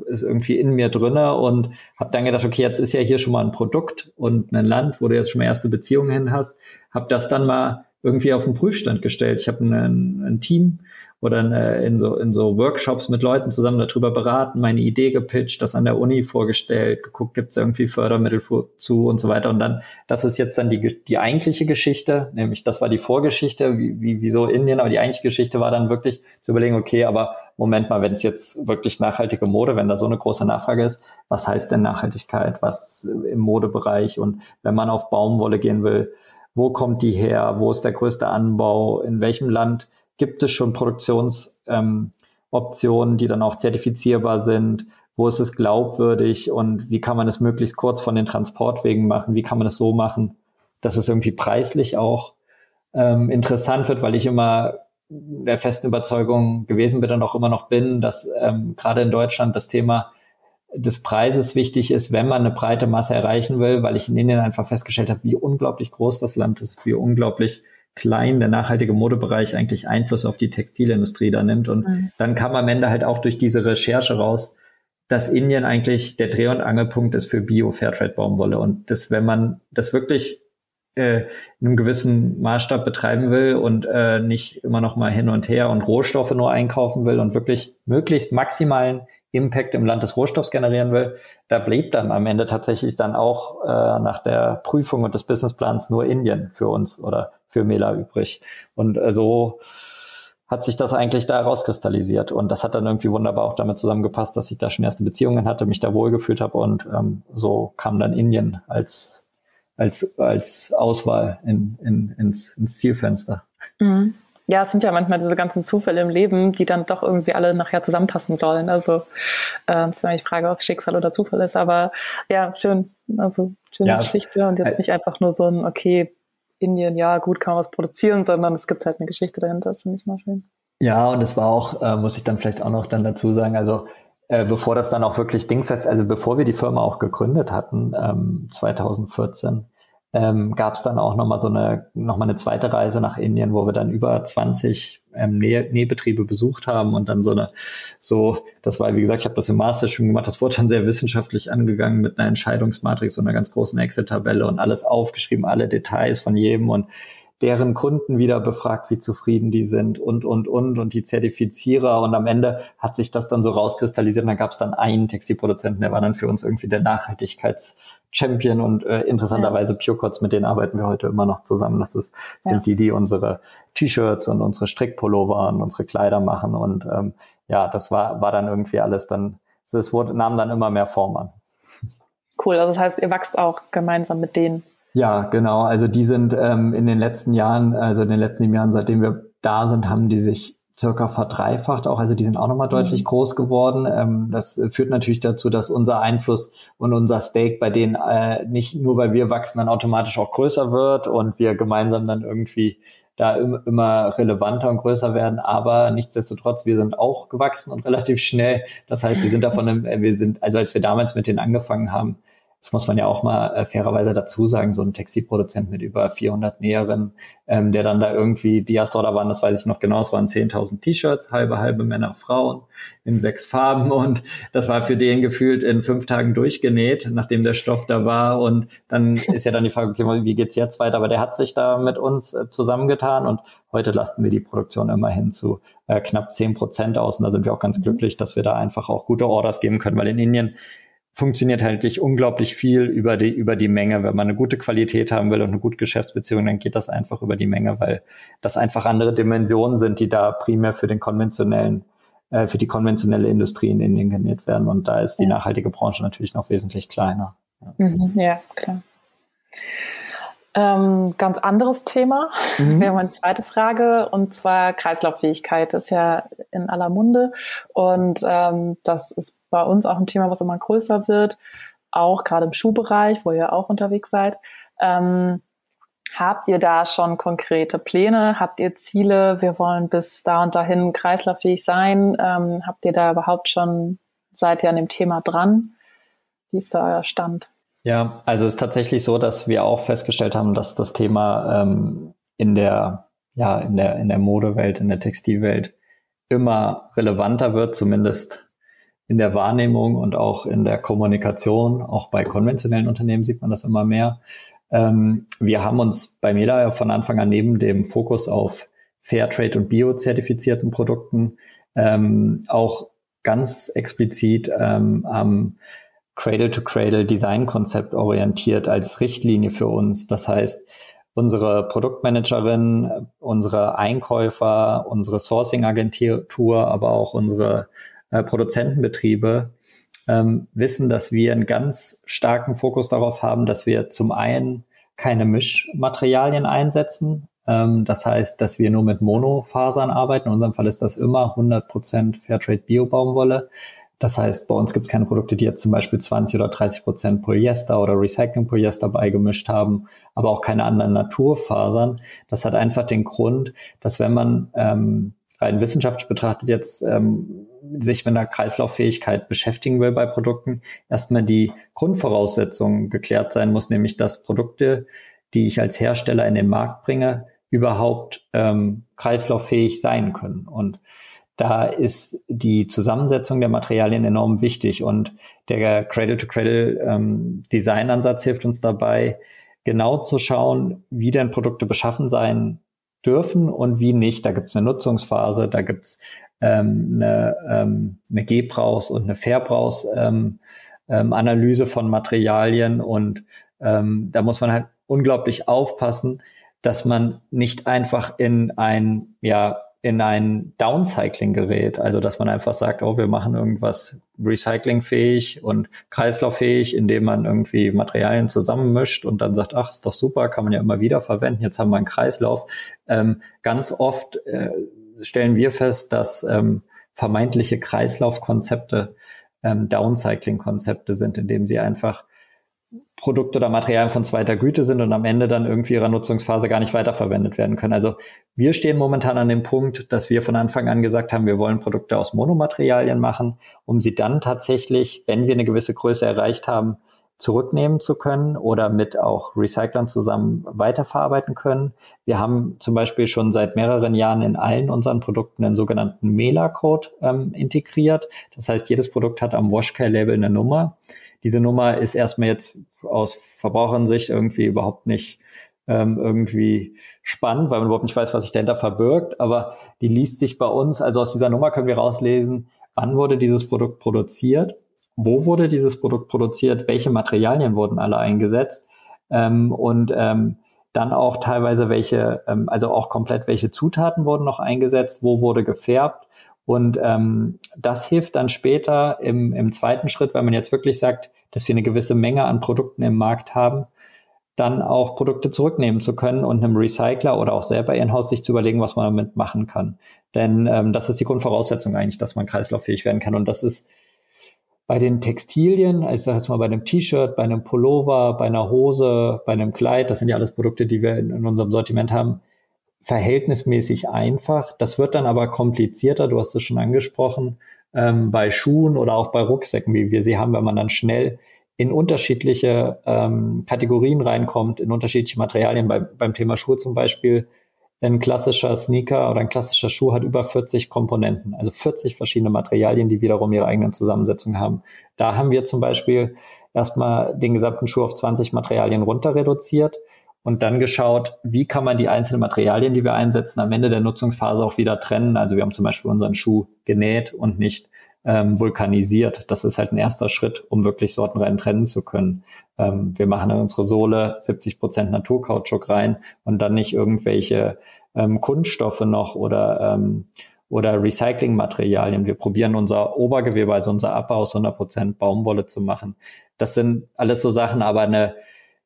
ist irgendwie in mir drinne und habe dann gedacht, okay, jetzt ist ja hier schon mal ein Produkt und ein Land, wo du jetzt schon mal erste Beziehungen hin hast, habe das dann mal irgendwie auf den Prüfstand gestellt. Ich habe ein, ein Team oder in so, in so Workshops mit Leuten zusammen darüber beraten, meine Idee gepitcht, das an der Uni vorgestellt, geguckt, gibt es irgendwie Fördermittel zu und so weiter. Und dann, das ist jetzt dann die, die eigentliche Geschichte, nämlich das war die Vorgeschichte, wie, wie, wieso Indien, aber die eigentliche Geschichte war dann wirklich zu überlegen, okay, aber Moment mal, wenn es jetzt wirklich nachhaltige Mode, wenn da so eine große Nachfrage ist, was heißt denn Nachhaltigkeit, was im Modebereich? Und wenn man auf Baumwolle gehen will, wo kommt die her, wo ist der größte Anbau, in welchem Land gibt es schon Produktionsoptionen, ähm, die dann auch zertifizierbar sind? Wo ist es glaubwürdig? Und wie kann man es möglichst kurz von den Transportwegen machen? Wie kann man es so machen, dass es irgendwie preislich auch ähm, interessant wird, weil ich immer der festen Überzeugung gewesen bin und auch immer noch bin, dass ähm, gerade in Deutschland das Thema des Preises wichtig ist, wenn man eine breite Masse erreichen will, weil ich in Indien einfach festgestellt habe, wie unglaublich groß das Land ist, wie unglaublich klein der nachhaltige Modebereich eigentlich Einfluss auf die Textilindustrie da nimmt. Und mhm. dann kam am Ende halt auch durch diese Recherche raus, dass Indien eigentlich der Dreh- und Angelpunkt ist für Bio-Fairtrade-Baumwolle. Und das, wenn man das wirklich äh, in einem gewissen Maßstab betreiben will und äh, nicht immer noch mal hin und her und Rohstoffe nur einkaufen will und wirklich möglichst maximalen Impact im Land des Rohstoffs generieren will, da blieb dann am Ende tatsächlich dann auch äh, nach der Prüfung und des Businessplans nur Indien für uns oder für Mela übrig. Und äh, so hat sich das eigentlich da rauskristallisiert. Und das hat dann irgendwie wunderbar auch damit zusammengepasst, dass ich da schon erste Beziehungen hatte, mich da wohlgefühlt habe und ähm, so kam dann Indien als, als, als Auswahl in, in, ins, ins Zielfenster. Mhm ja, es sind ja manchmal diese ganzen Zufälle im Leben, die dann doch irgendwie alle nachher zusammenpassen sollen. Also äh, das ist eigentlich die Frage, ob Schicksal oder Zufall ist. Aber ja, schön. Also schöne ja, Geschichte und jetzt nicht einfach nur so ein, okay, Indien, ja, gut, kann man was produzieren, sondern es gibt halt eine Geschichte dahinter. Das finde ich mal schön. Ja, und es war auch, äh, muss ich dann vielleicht auch noch dann dazu sagen, also äh, bevor das dann auch wirklich dingfest, also bevor wir die Firma auch gegründet hatten, ähm, 2014, ähm, gab es dann auch nochmal so eine, nochmal eine zweite Reise nach Indien, wo wir dann über 20 ähm, Näh Nähbetriebe besucht haben und dann so eine, so, das war, wie gesagt, ich habe das im Master schon gemacht, das wurde dann sehr wissenschaftlich angegangen mit einer Entscheidungsmatrix und einer ganz großen Excel-Tabelle und alles aufgeschrieben, alle Details von jedem und deren Kunden wieder befragt, wie zufrieden die sind und, und, und, und die Zertifizierer. Und am Ende hat sich das dann so rauskristallisiert. Und dann gab es dann einen Textilproduzenten, der war dann für uns irgendwie der Nachhaltigkeits-Champion und äh, interessanterweise Purecots, mit denen arbeiten wir heute immer noch zusammen. Das ist, sind ja. die, die unsere T-Shirts und unsere Strickpullover und unsere Kleider machen. Und ähm, ja, das war, war dann irgendwie alles dann, es wurde, nahm dann immer mehr Form an. Cool, also das heißt, ihr wächst auch gemeinsam mit denen. Ja, genau. Also die sind ähm, in den letzten Jahren, also in den letzten Jahren, seitdem wir da sind, haben die sich circa verdreifacht auch. Also die sind auch nochmal mhm. deutlich groß geworden. Ähm, das führt natürlich dazu, dass unser Einfluss und unser Stake bei denen äh, nicht nur, weil wir wachsen, dann automatisch auch größer wird und wir gemeinsam dann irgendwie da im, immer relevanter und größer werden. Aber nichtsdestotrotz, wir sind auch gewachsen und relativ schnell. Das heißt, wir sind davon, wir sind, also als wir damals mit denen angefangen haben, das muss man ja auch mal äh, fairerweise dazu sagen, so ein Textilproduzent mit über 400 Näherinnen, ähm, der dann da irgendwie, die da waren, das weiß ich noch genau, es waren 10.000 T-Shirts, halbe, halbe Männer, Frauen in sechs Farben und das war für den gefühlt in fünf Tagen durchgenäht, nachdem der Stoff da war und dann [laughs] ist ja dann die Frage, okay, wie geht's jetzt weiter? Aber der hat sich da mit uns äh, zusammengetan und heute lasten wir die Produktion immerhin zu äh, knapp zehn Prozent aus und da sind wir auch ganz mhm. glücklich, dass wir da einfach auch gute Orders geben können, weil in Indien funktioniert halt nicht unglaublich viel über die, über die Menge. Wenn man eine gute Qualität haben will und eine gute Geschäftsbeziehung, dann geht das einfach über die Menge, weil das einfach andere Dimensionen sind, die da primär für den konventionellen äh, für die konventionelle Industrie in Indien genäht werden. Und da ist die nachhaltige Branche natürlich noch wesentlich kleiner. Mhm, ja klar. Ähm, ganz anderes Thema. Mhm. [laughs] Wir haben eine zweite Frage und zwar Kreislauffähigkeit ist ja in aller Munde und ähm, das ist bei uns auch ein Thema, was immer größer wird, auch gerade im Schuhbereich, wo ihr auch unterwegs seid. Ähm, habt ihr da schon konkrete Pläne? Habt ihr Ziele? Wir wollen bis da und dahin kreislauffähig sein. Ähm, habt ihr da überhaupt schon, seid ihr an dem Thema dran? Wie ist da euer Stand? Ja, also es ist tatsächlich so, dass wir auch festgestellt haben, dass das Thema ähm, in der, ja, in der, in der Modewelt, in der Textilwelt immer relevanter wird, zumindest in der Wahrnehmung und auch in der Kommunikation. Auch bei konventionellen Unternehmen sieht man das immer mehr. Ähm, wir haben uns bei MEDA von Anfang an neben dem Fokus auf Fairtrade und Bio-zertifizierten Produkten ähm, auch ganz explizit ähm, am Cradle-to-Cradle-Design-Konzept orientiert als Richtlinie für uns. Das heißt, unsere Produktmanagerin, unsere Einkäufer, unsere Sourcing-Agentur, aber auch unsere äh, Produzentenbetriebe ähm, wissen, dass wir einen ganz starken Fokus darauf haben, dass wir zum einen keine Mischmaterialien einsetzen. Ähm, das heißt, dass wir nur mit Monofasern arbeiten. In unserem Fall ist das immer 100% Fairtrade Bio-Baumwolle. Das heißt, bei uns gibt es keine Produkte, die jetzt zum Beispiel 20 oder 30 Prozent Polyester oder Recycling-Polyester beigemischt haben, aber auch keine anderen Naturfasern. Das hat einfach den Grund, dass wenn man ähm, rein wissenschaftlich betrachtet jetzt ähm, sich mit einer Kreislauffähigkeit beschäftigen will bei Produkten, erstmal die Grundvoraussetzung geklärt sein muss, nämlich dass Produkte, die ich als Hersteller in den Markt bringe, überhaupt ähm, kreislauffähig sein können. Und da ist die Zusammensetzung der Materialien enorm wichtig und der Cradle-to-Cradle-Design-Ansatz ähm, hilft uns dabei, genau zu schauen, wie denn Produkte beschaffen sein dürfen und wie nicht. Da gibt es eine Nutzungsphase, da gibt es ähm, eine, ähm, eine Gebrauchs- und eine Verbrauchs-Analyse ähm, ähm, von Materialien und ähm, da muss man halt unglaublich aufpassen, dass man nicht einfach in ein ja in ein Downcycling gerät. Also, dass man einfach sagt, oh, wir machen irgendwas recyclingfähig und kreislauffähig, indem man irgendwie Materialien zusammenmischt und dann sagt, ach, ist doch super, kann man ja immer wieder verwenden, jetzt haben wir einen Kreislauf. Ähm, ganz oft äh, stellen wir fest, dass ähm, vermeintliche Kreislaufkonzepte ähm, Downcycling-Konzepte sind, indem sie einfach Produkte oder Materialien von zweiter Güte sind und am Ende dann irgendwie ihrer Nutzungsphase gar nicht weiterverwendet werden können. Also wir stehen momentan an dem Punkt, dass wir von Anfang an gesagt haben, wir wollen Produkte aus Monomaterialien machen, um sie dann tatsächlich, wenn wir eine gewisse Größe erreicht haben, zurücknehmen zu können oder mit auch Recyclern zusammen weiterverarbeiten können. Wir haben zum Beispiel schon seit mehreren Jahren in allen unseren Produkten einen sogenannten MELA-Code ähm, integriert. Das heißt, jedes Produkt hat am Washcare-Label eine Nummer diese Nummer ist erstmal jetzt aus Verbraucherensicht irgendwie überhaupt nicht ähm, irgendwie spannend, weil man überhaupt nicht weiß, was sich dahinter verbirgt, aber die liest sich bei uns, also aus dieser Nummer können wir rauslesen, wann wurde dieses Produkt produziert, wo wurde dieses Produkt produziert, welche Materialien wurden alle eingesetzt ähm, und ähm, dann auch teilweise welche, ähm, also auch komplett welche Zutaten wurden noch eingesetzt, wo wurde gefärbt und ähm, das hilft dann später im, im zweiten Schritt, wenn man jetzt wirklich sagt, dass wir eine gewisse Menge an Produkten im Markt haben, dann auch Produkte zurücknehmen zu können und einem Recycler oder auch selber in-house sich zu überlegen, was man damit machen kann. Denn ähm, das ist die Grundvoraussetzung eigentlich, dass man kreislauffähig werden kann. Und das ist bei den Textilien, also ich sage jetzt mal bei einem T-Shirt, bei einem Pullover, bei einer Hose, bei einem Kleid, das sind ja alles Produkte, die wir in, in unserem Sortiment haben, verhältnismäßig einfach. Das wird dann aber komplizierter, du hast es schon angesprochen, ähm, bei Schuhen oder auch bei Rucksäcken, wie wir sie haben, wenn man dann schnell in unterschiedliche ähm, Kategorien reinkommt, in unterschiedliche Materialien. Bei, beim Thema Schuhe zum Beispiel, ein klassischer Sneaker oder ein klassischer Schuh hat über 40 Komponenten, also 40 verschiedene Materialien, die wiederum ihre eigenen Zusammensetzungen haben. Da haben wir zum Beispiel erstmal den gesamten Schuh auf 20 Materialien runter reduziert und dann geschaut, wie kann man die einzelnen Materialien, die wir einsetzen, am Ende der Nutzungsphase auch wieder trennen. Also wir haben zum Beispiel unseren Schuh genäht und nicht ähm, vulkanisiert. Das ist halt ein erster Schritt, um wirklich sortenrein trennen zu können. Ähm, wir machen in unsere Sohle 70 Prozent Naturkautschuk rein und dann nicht irgendwelche ähm, Kunststoffe noch oder ähm, oder Recyclingmaterialien. Wir probieren unser Obergewebe, also unser Abbau aus 100 Prozent Baumwolle zu machen. Das sind alles so Sachen, aber eine,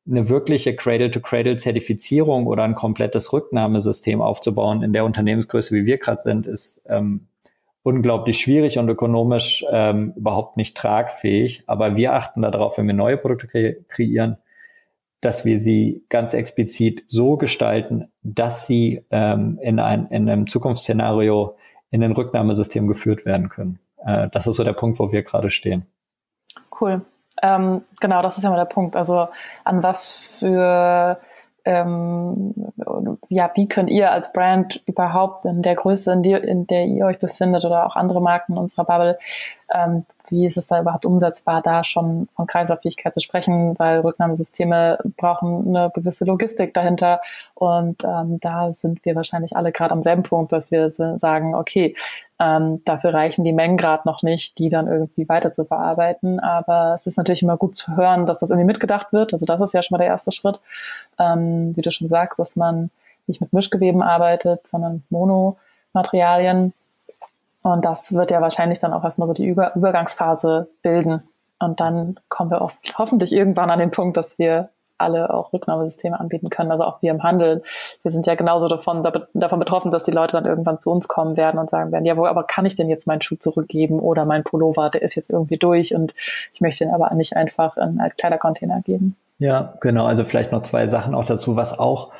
eine wirkliche Cradle-to-Cradle-Zertifizierung oder ein komplettes Rücknahmesystem aufzubauen in der Unternehmensgröße, wie wir gerade sind, ist ähm, unglaublich schwierig und ökonomisch ähm, überhaupt nicht tragfähig. Aber wir achten darauf, wenn wir neue Produkte kre kreieren, dass wir sie ganz explizit so gestalten, dass sie ähm, in, ein, in einem Zukunftsszenario in ein Rücknahmesystem geführt werden können. Äh, das ist so der Punkt, wo wir gerade stehen. Cool. Ähm, genau, das ist ja mal der Punkt. Also an was für ähm, ja, wie könnt ihr als Brand überhaupt in der Größe, in, die, in der ihr euch befindet oder auch andere Marken unserer Bubble, ähm, wie ist es da überhaupt umsetzbar, da schon von Kreislauffähigkeit zu sprechen, weil Rücknahmesysteme brauchen eine gewisse Logistik dahinter und ähm, da sind wir wahrscheinlich alle gerade am selben Punkt, dass wir sagen, okay, ähm, dafür reichen die Mengen gerade noch nicht, die dann irgendwie weiter zu verarbeiten. Aber es ist natürlich immer gut zu hören, dass das irgendwie mitgedacht wird. Also das ist ja schon mal der erste Schritt. Ähm, wie du schon sagst, dass man nicht mit Mischgeweben arbeitet, sondern Monomaterialien. Und das wird ja wahrscheinlich dann auch erstmal so die Über Übergangsphase bilden. Und dann kommen wir oft, hoffentlich irgendwann an den Punkt, dass wir alle auch Rücknahmesysteme anbieten können, also auch wir im Handel. Wir sind ja genauso davon, davon betroffen, dass die Leute dann irgendwann zu uns kommen werden und sagen werden, ja, wo aber kann ich denn jetzt meinen Schuh zurückgeben oder mein Pullover, der ist jetzt irgendwie durch und ich möchte ihn aber nicht einfach in einen Kleidercontainer geben. Ja, genau. Also vielleicht noch zwei Sachen auch dazu, was auch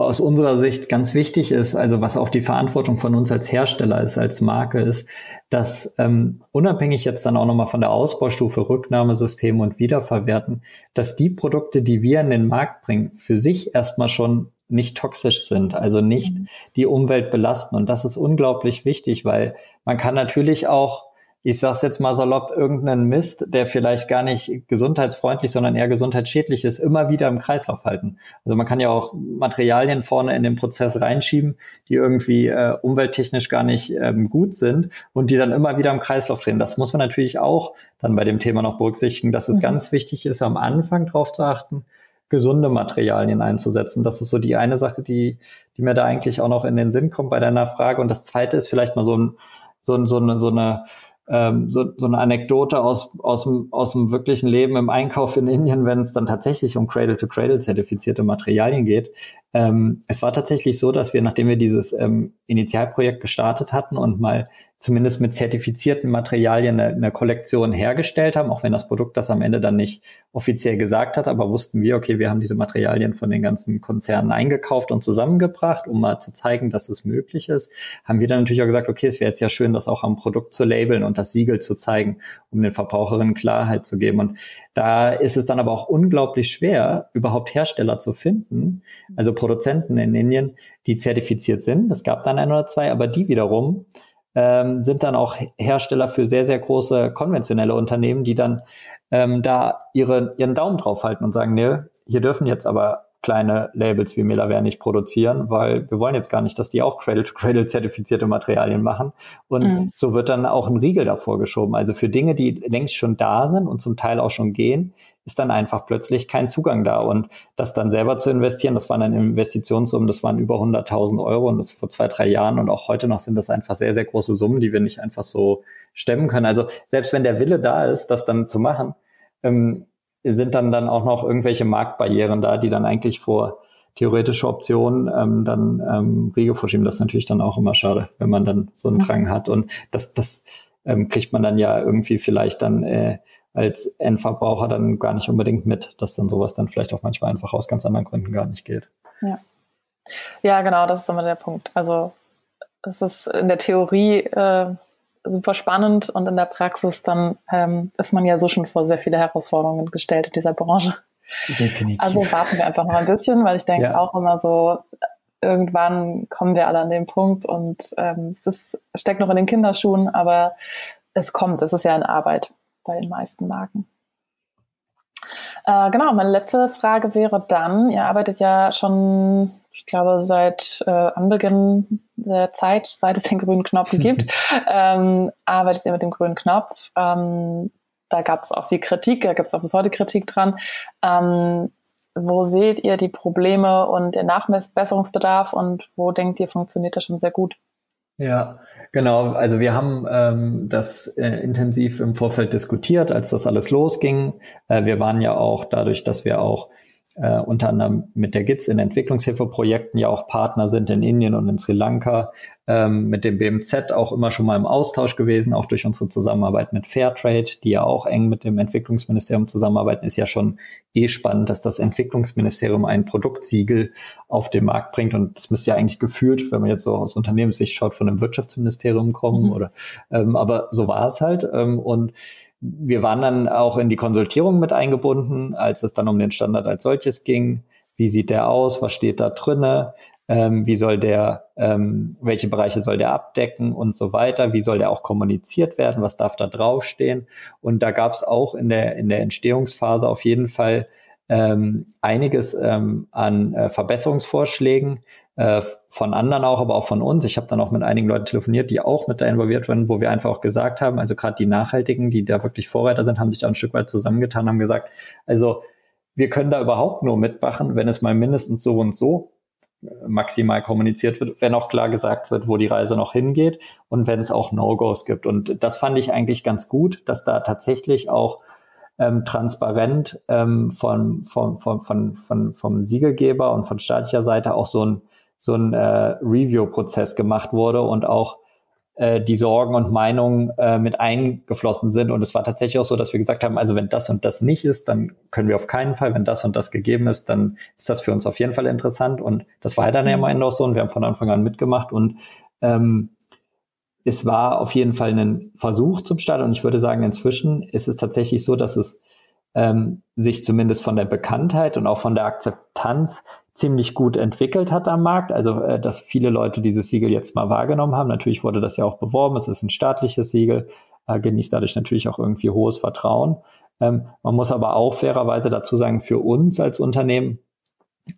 aus unserer Sicht ganz wichtig ist, also was auch die Verantwortung von uns als Hersteller ist, als Marke ist, dass ähm, unabhängig jetzt dann auch nochmal von der Ausbaustufe Rücknahmesystem und Wiederverwerten, dass die Produkte, die wir in den Markt bringen, für sich erstmal schon nicht toxisch sind, also nicht mhm. die Umwelt belasten. Und das ist unglaublich wichtig, weil man kann natürlich auch ich sag's jetzt mal salopp, irgendeinen Mist, der vielleicht gar nicht gesundheitsfreundlich, sondern eher gesundheitsschädlich ist, immer wieder im Kreislauf halten. Also man kann ja auch Materialien vorne in den Prozess reinschieben, die irgendwie äh, umwelttechnisch gar nicht ähm, gut sind und die dann immer wieder im Kreislauf drehen. Das muss man natürlich auch dann bei dem Thema noch berücksichtigen, dass es mhm. ganz wichtig ist, am Anfang darauf zu achten, gesunde Materialien einzusetzen. Das ist so die eine Sache, die, die mir da eigentlich auch noch in den Sinn kommt bei deiner Frage. Und das zweite ist vielleicht mal so ein, so, ein, so eine, so eine ähm, so, so eine Anekdote aus, aus, dem, aus dem wirklichen Leben im Einkauf in Indien, wenn es dann tatsächlich um Cradle-to-Cradle zertifizierte Materialien geht. Ähm, es war tatsächlich so, dass wir, nachdem wir dieses ähm, Initialprojekt gestartet hatten und mal zumindest mit zertifizierten Materialien eine, eine, Kollektion hergestellt haben, auch wenn das Produkt das am Ende dann nicht offiziell gesagt hat, aber wussten wir, okay, wir haben diese Materialien von den ganzen Konzernen eingekauft und zusammengebracht, um mal zu zeigen, dass es möglich ist, haben wir dann natürlich auch gesagt, okay, es wäre jetzt ja schön, das auch am Produkt zu labeln und das Siegel zu zeigen, um den Verbraucherinnen Klarheit zu geben. Und da ist es dann aber auch unglaublich schwer, überhaupt Hersteller zu finden, also Produzenten in Indien, die zertifiziert sind. Es gab dann ein oder zwei, aber die wiederum ähm, sind dann auch Hersteller für sehr, sehr große konventionelle Unternehmen, die dann ähm, da ihre, ihren Daumen drauf halten und sagen, nee, hier dürfen jetzt aber kleine Labels wie Miller nicht produzieren, weil wir wollen jetzt gar nicht, dass die auch Cradle-to-Cradle zertifizierte Materialien machen. Und mhm. so wird dann auch ein Riegel davor geschoben. Also für Dinge, die längst schon da sind und zum Teil auch schon gehen, ist dann einfach plötzlich kein Zugang da. Und das dann selber zu investieren, das waren dann Investitionssummen, das waren über 100.000 Euro und das vor zwei, drei Jahren und auch heute noch sind das einfach sehr, sehr große Summen, die wir nicht einfach so stemmen können. Also selbst wenn der Wille da ist, das dann zu machen, ähm, sind dann dann auch noch irgendwelche Marktbarrieren da, die dann eigentlich vor theoretische Optionen ähm, dann ähm, Riegel vorschieben. Das ist natürlich dann auch immer schade, wenn man dann so einen Drang hat. Und das, das ähm, kriegt man dann ja irgendwie vielleicht dann äh, als Endverbraucher dann gar nicht unbedingt mit, dass dann sowas dann vielleicht auch manchmal einfach aus ganz anderen Gründen gar nicht geht. Ja, ja genau, das ist immer der Punkt. Also es ist in der Theorie äh, super spannend und in der Praxis dann ähm, ist man ja so schon vor sehr viele Herausforderungen gestellt in dieser Branche. Definitiv. Also warten wir einfach noch ein bisschen, weil ich denke ja. auch immer so, irgendwann kommen wir alle an den Punkt und ähm, es ist, steckt noch in den Kinderschuhen, aber es kommt, es ist ja eine Arbeit bei den meisten Marken. Äh, genau, meine letzte Frage wäre dann, ihr arbeitet ja schon, ich glaube, seit äh, Anbeginn der Zeit, seit es den grünen Knopf [laughs] gibt, ähm, arbeitet ihr mit dem grünen Knopf. Ähm, da gab es auch viel Kritik, da gibt es auch bis heute Kritik dran. Ähm, wo seht ihr die Probleme und den Nachbesserungsbedarf und wo denkt ihr, funktioniert das schon sehr gut? Ja, genau. Also wir haben ähm, das äh, intensiv im Vorfeld diskutiert, als das alles losging. Äh, wir waren ja auch dadurch, dass wir auch äh, unter anderem mit der GITS in Entwicklungshilfeprojekten ja auch Partner sind in Indien und in Sri Lanka, ähm, mit dem BMZ auch immer schon mal im Austausch gewesen, auch durch unsere Zusammenarbeit mit Fairtrade, die ja auch eng mit dem Entwicklungsministerium zusammenarbeiten, ist ja schon eh spannend, dass das Entwicklungsministerium ein Produktsiegel auf den Markt bringt und das müsste ja eigentlich gefühlt, wenn man jetzt so aus Unternehmenssicht schaut, von einem Wirtschaftsministerium kommen mhm. oder, ähm, aber so war es halt ähm, und wir waren dann auch in die Konsultierung mit eingebunden, als es dann um den Standard als solches ging. Wie sieht der aus? Was steht da drinne? Ähm, wie soll der, ähm, welche Bereiche soll der abdecken und so weiter? Wie soll der auch kommuniziert werden? Was darf da draufstehen? Und da gab es auch in der, in der Entstehungsphase auf jeden Fall ähm, einiges ähm, an äh, Verbesserungsvorschlägen, äh, von anderen auch, aber auch von uns. Ich habe dann auch mit einigen Leuten telefoniert, die auch mit da involviert waren, wo wir einfach auch gesagt haben, also gerade die Nachhaltigen, die da wirklich Vorreiter sind, haben sich da ein Stück weit zusammengetan, haben gesagt, also wir können da überhaupt nur mitmachen, wenn es mal mindestens so und so äh, maximal kommuniziert wird, wenn auch klar gesagt wird, wo die Reise noch hingeht und wenn es auch No-Gos gibt. Und das fand ich eigentlich ganz gut, dass da tatsächlich auch ähm, transparent ähm, von, von, von, von, von, vom Siegelgeber und von staatlicher Seite auch so ein so ein äh, Review-Prozess gemacht wurde und auch äh, die Sorgen und Meinungen äh, mit eingeflossen sind. Und es war tatsächlich auch so, dass wir gesagt haben, also wenn das und das nicht ist, dann können wir auf keinen Fall, wenn das und das gegeben ist, dann ist das für uns auf jeden Fall interessant. Und das war dann ja am Ende auch so und wir haben von Anfang an mitgemacht und ähm, es war auf jeden Fall ein Versuch zum Start und ich würde sagen, inzwischen ist es tatsächlich so, dass es ähm, sich zumindest von der Bekanntheit und auch von der Akzeptanz ziemlich gut entwickelt hat am Markt. Also, äh, dass viele Leute dieses Siegel jetzt mal wahrgenommen haben. Natürlich wurde das ja auch beworben. Es ist ein staatliches Siegel, äh, genießt dadurch natürlich auch irgendwie hohes Vertrauen. Ähm, man muss aber auch fairerweise dazu sagen, für uns als Unternehmen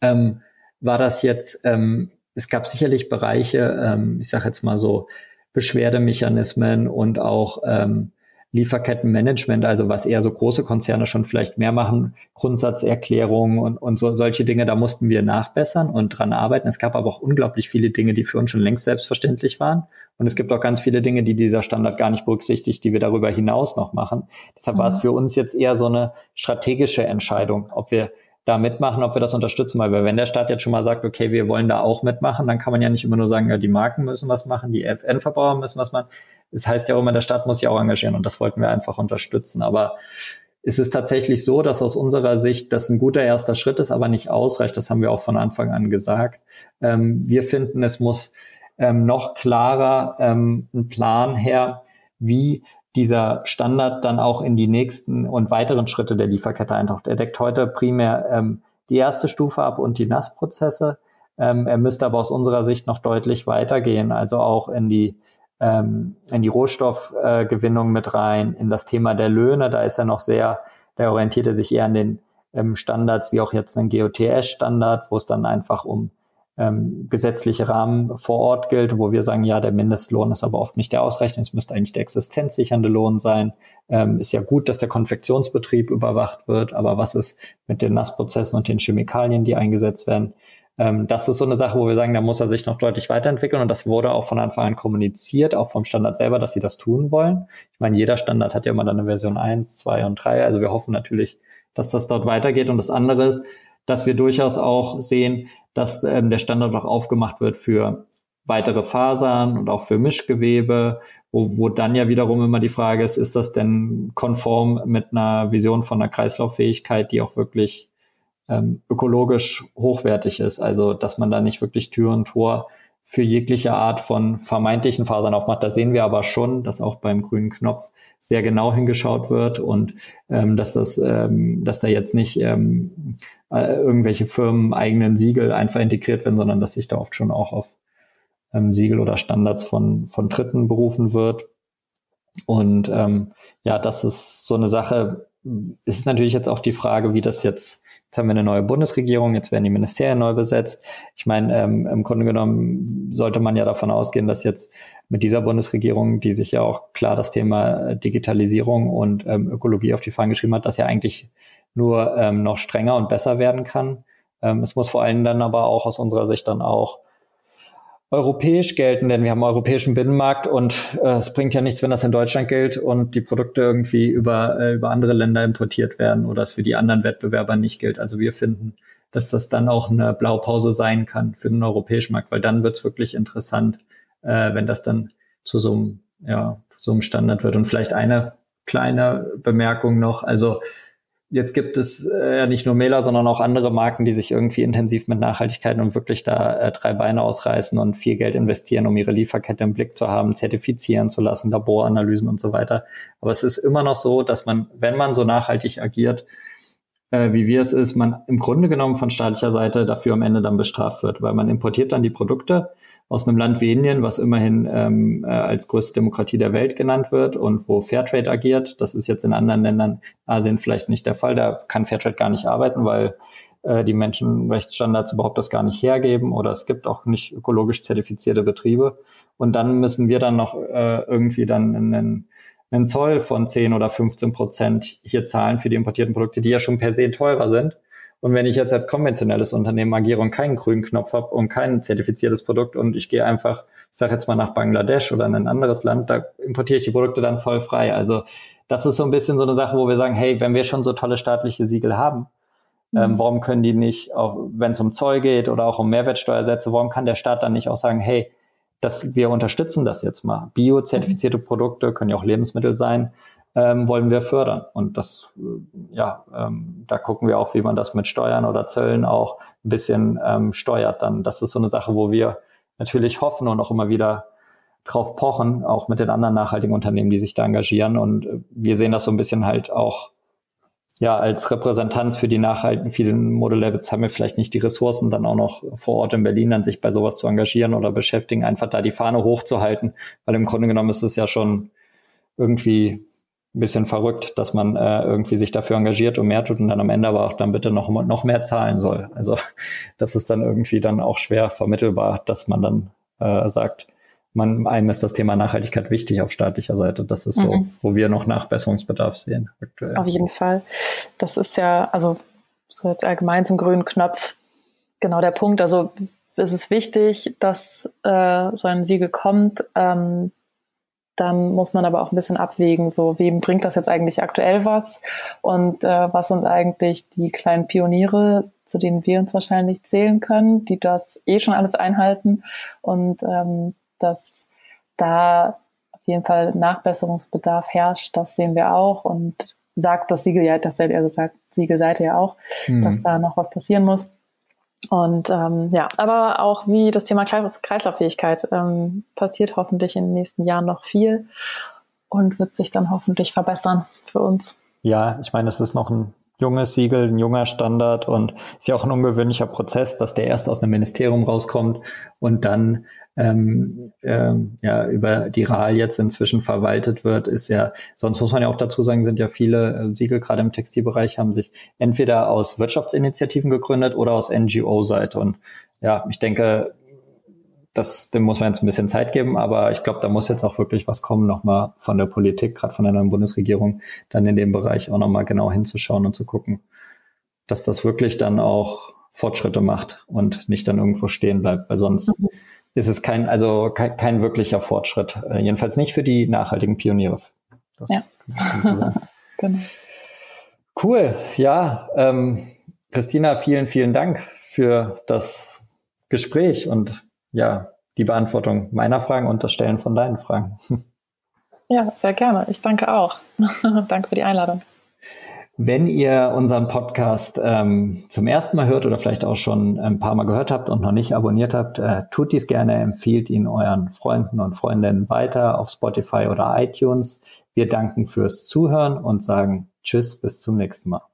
ähm, war das jetzt, ähm, es gab sicherlich Bereiche, ähm, ich sage jetzt mal so, Beschwerdemechanismen und auch ähm, Lieferkettenmanagement, also was eher so große Konzerne schon vielleicht mehr machen, Grundsatzerklärungen und, und so, solche Dinge, da mussten wir nachbessern und dran arbeiten. Es gab aber auch unglaublich viele Dinge, die für uns schon längst selbstverständlich waren. Und es gibt auch ganz viele Dinge, die dieser Standard gar nicht berücksichtigt, die wir darüber hinaus noch machen. Deshalb mhm. war es mhm. für uns jetzt eher so eine strategische Entscheidung, ob wir da mitmachen, ob wir das unterstützen, weil wenn der Staat jetzt schon mal sagt, okay, wir wollen da auch mitmachen, dann kann man ja nicht immer nur sagen, ja, die Marken müssen was machen, die Endverbraucher müssen was machen. Das heißt ja auch immer, der Staat muss sich auch engagieren und das wollten wir einfach unterstützen. Aber es ist tatsächlich so, dass aus unserer Sicht das ein guter erster Schritt ist, aber nicht ausreicht. Das haben wir auch von Anfang an gesagt. Ähm, wir finden, es muss ähm, noch klarer ähm, ein Plan her, wie dieser Standard dann auch in die nächsten und weiteren Schritte der Lieferkette eintaucht. Er deckt heute primär ähm, die erste Stufe ab und die Nassprozesse. Ähm, er müsste aber aus unserer Sicht noch deutlich weitergehen, also auch in die ähm, in die Rohstoffgewinnung äh, mit rein, in das Thema der Löhne. Da ist er noch sehr, der orientierte sich eher an den ähm, Standards wie auch jetzt ein GOTS-Standard, wo es dann einfach um ähm, gesetzliche Rahmen vor Ort gilt, wo wir sagen, ja, der Mindestlohn ist aber oft nicht der ausreichend, es müsste eigentlich der existenzsichernde Lohn sein. Ähm, ist ja gut, dass der Konfektionsbetrieb überwacht wird, aber was ist mit den Nassprozessen und den Chemikalien, die eingesetzt werden? Ähm, das ist so eine Sache, wo wir sagen, da muss er sich noch deutlich weiterentwickeln und das wurde auch von Anfang an kommuniziert, auch vom Standard selber, dass sie das tun wollen. Ich meine, jeder Standard hat ja immer dann eine Version 1, 2 und 3, also wir hoffen natürlich, dass das dort weitergeht und das andere ist, dass wir durchaus auch sehen, dass ähm, der Standard auch aufgemacht wird für weitere Fasern und auch für Mischgewebe, wo, wo dann ja wiederum immer die Frage ist, ist das denn konform mit einer Vision von einer Kreislauffähigkeit, die auch wirklich ähm, ökologisch hochwertig ist. Also dass man da nicht wirklich Tür und Tor für jegliche Art von vermeintlichen Fasern aufmacht. Da sehen wir aber schon, dass auch beim grünen Knopf sehr genau hingeschaut wird und ähm, dass das, ähm, dass da jetzt nicht ähm, äh, irgendwelche Firmen eigenen Siegel einfach integriert werden, sondern dass sich da oft schon auch auf ähm, Siegel oder Standards von von Dritten berufen wird. Und ähm, ja, das ist so eine Sache. Es ist natürlich jetzt auch die Frage, wie das jetzt Jetzt haben wir eine neue Bundesregierung, jetzt werden die Ministerien neu besetzt. Ich meine, ähm, im Grunde genommen sollte man ja davon ausgehen, dass jetzt mit dieser Bundesregierung, die sich ja auch klar das Thema Digitalisierung und ähm, Ökologie auf die Fahnen geschrieben hat, dass ja eigentlich nur ähm, noch strenger und besser werden kann. Ähm, es muss vor allem dann aber auch aus unserer Sicht dann auch europäisch gelten, denn wir haben einen europäischen Binnenmarkt und äh, es bringt ja nichts, wenn das in Deutschland gilt und die Produkte irgendwie über, äh, über andere Länder importiert werden oder es für die anderen Wettbewerber nicht gilt. Also wir finden, dass das dann auch eine Blaupause sein kann für den europäischen Markt, weil dann wird es wirklich interessant, äh, wenn das dann zu so einem, ja, so einem Standard wird. Und vielleicht eine kleine Bemerkung noch. Also jetzt gibt es äh, ja nicht nur Mela, sondern auch andere Marken, die sich irgendwie intensiv mit Nachhaltigkeit und wirklich da äh, drei Beine ausreißen und viel Geld investieren, um ihre Lieferkette im Blick zu haben, zertifizieren zu lassen, Laboranalysen und so weiter. Aber es ist immer noch so, dass man, wenn man so nachhaltig agiert, äh, wie wir es ist, man im Grunde genommen von staatlicher Seite dafür am Ende dann bestraft wird, weil man importiert dann die Produkte aus einem Land wie Indien, was immerhin ähm, äh, als größte Demokratie der Welt genannt wird und wo Fairtrade agiert. Das ist jetzt in anderen Ländern Asien vielleicht nicht der Fall. Da kann Fairtrade gar nicht arbeiten, weil äh, die Menschenrechtsstandards überhaupt das gar nicht hergeben oder es gibt auch nicht ökologisch zertifizierte Betriebe. Und dann müssen wir dann noch äh, irgendwie dann einen, einen Zoll von 10 oder 15 Prozent hier zahlen für die importierten Produkte, die ja schon per se teurer sind. Und wenn ich jetzt als konventionelles Unternehmen agiere und keinen grünen Knopf habe und kein zertifiziertes Produkt und ich gehe einfach, ich sage jetzt mal nach Bangladesch oder in ein anderes Land, da importiere ich die Produkte dann zollfrei. Also das ist so ein bisschen so eine Sache, wo wir sagen, hey, wenn wir schon so tolle staatliche Siegel haben, mhm. ähm, warum können die nicht, auch wenn es um Zoll geht oder auch um Mehrwertsteuersätze, warum kann der Staat dann nicht auch sagen, hey, dass wir unterstützen das jetzt mal. Bio-zertifizierte. Produkte können ja auch Lebensmittel sein ähm, wollen wir fördern. Und das, äh, ja, ähm, da gucken wir auch, wie man das mit Steuern oder Zöllen auch ein bisschen ähm, steuert. Dann, das ist so eine Sache, wo wir natürlich hoffen und auch immer wieder drauf pochen, auch mit den anderen nachhaltigen Unternehmen, die sich da engagieren. Und äh, wir sehen das so ein bisschen halt auch ja, als Repräsentanz für die nachhaltigen vielen Modellabels haben wir vielleicht nicht die Ressourcen, dann auch noch vor Ort in Berlin dann sich bei sowas zu engagieren oder beschäftigen, einfach da die Fahne hochzuhalten, weil im Grunde genommen ist es ja schon irgendwie ein bisschen verrückt, dass man äh, irgendwie sich dafür engagiert und mehr tut und dann am Ende aber auch dann bitte noch, noch mehr zahlen soll. Also [laughs] das ist dann irgendwie dann auch schwer vermittelbar, dass man dann äh, sagt, man, einem ist das Thema Nachhaltigkeit wichtig auf staatlicher Seite. Das ist so, mhm. wo wir noch Nachbesserungsbedarf sehen aktuell. Auf jeden Fall. Das ist ja, also so jetzt allgemein zum grünen Knopf, genau der Punkt. Also es ist wichtig, dass äh, so ein Siegel kommt. Ähm, dann muss man aber auch ein bisschen abwägen, so wem bringt das jetzt eigentlich aktuell was und äh, was sind eigentlich die kleinen Pioniere, zu denen wir uns wahrscheinlich zählen können, die das eh schon alles einhalten und ähm, dass da auf jeden Fall Nachbesserungsbedarf herrscht, das sehen wir auch und sagt das Siegel ja tatsächlich, also sagt Siegelseite ja auch, mhm. dass da noch was passieren muss. Und ähm, ja, aber auch wie das Thema Kreislauffähigkeit ähm, passiert hoffentlich in den nächsten Jahren noch viel und wird sich dann hoffentlich verbessern für uns. Ja, ich meine, es ist noch ein junges Siegel, ein junger Standard und ist ja auch ein ungewöhnlicher Prozess, dass der erst aus einem Ministerium rauskommt und dann ähm, ähm, ja über die RAL jetzt inzwischen verwaltet wird, ist ja, sonst muss man ja auch dazu sagen, sind ja viele äh, Siegel, gerade im Textilbereich, haben sich entweder aus Wirtschaftsinitiativen gegründet oder aus NGO-Seite. Und ja, ich denke, das, dem muss man jetzt ein bisschen Zeit geben, aber ich glaube, da muss jetzt auch wirklich was kommen, nochmal von der Politik, gerade von der neuen Bundesregierung, dann in dem Bereich auch nochmal genau hinzuschauen und zu gucken, dass das wirklich dann auch Fortschritte macht und nicht dann irgendwo stehen bleibt, weil sonst mhm ist es kein, also kein, kein wirklicher Fortschritt. Äh, jedenfalls nicht für die nachhaltigen Pioniere. Das ja. [laughs] genau. Cool, ja. Ähm, Christina, vielen, vielen Dank für das Gespräch und ja, die Beantwortung meiner Fragen und das Stellen von deinen Fragen. [laughs] Ja, sehr gerne. Ich danke auch. [laughs] danke für die Einladung. Wenn ihr unseren Podcast ähm, zum ersten Mal hört oder vielleicht auch schon ein paar Mal gehört habt und noch nicht abonniert habt, äh, tut dies gerne, empfiehlt ihn euren Freunden und Freundinnen weiter auf Spotify oder iTunes. Wir danken fürs Zuhören und sagen Tschüss, bis zum nächsten Mal.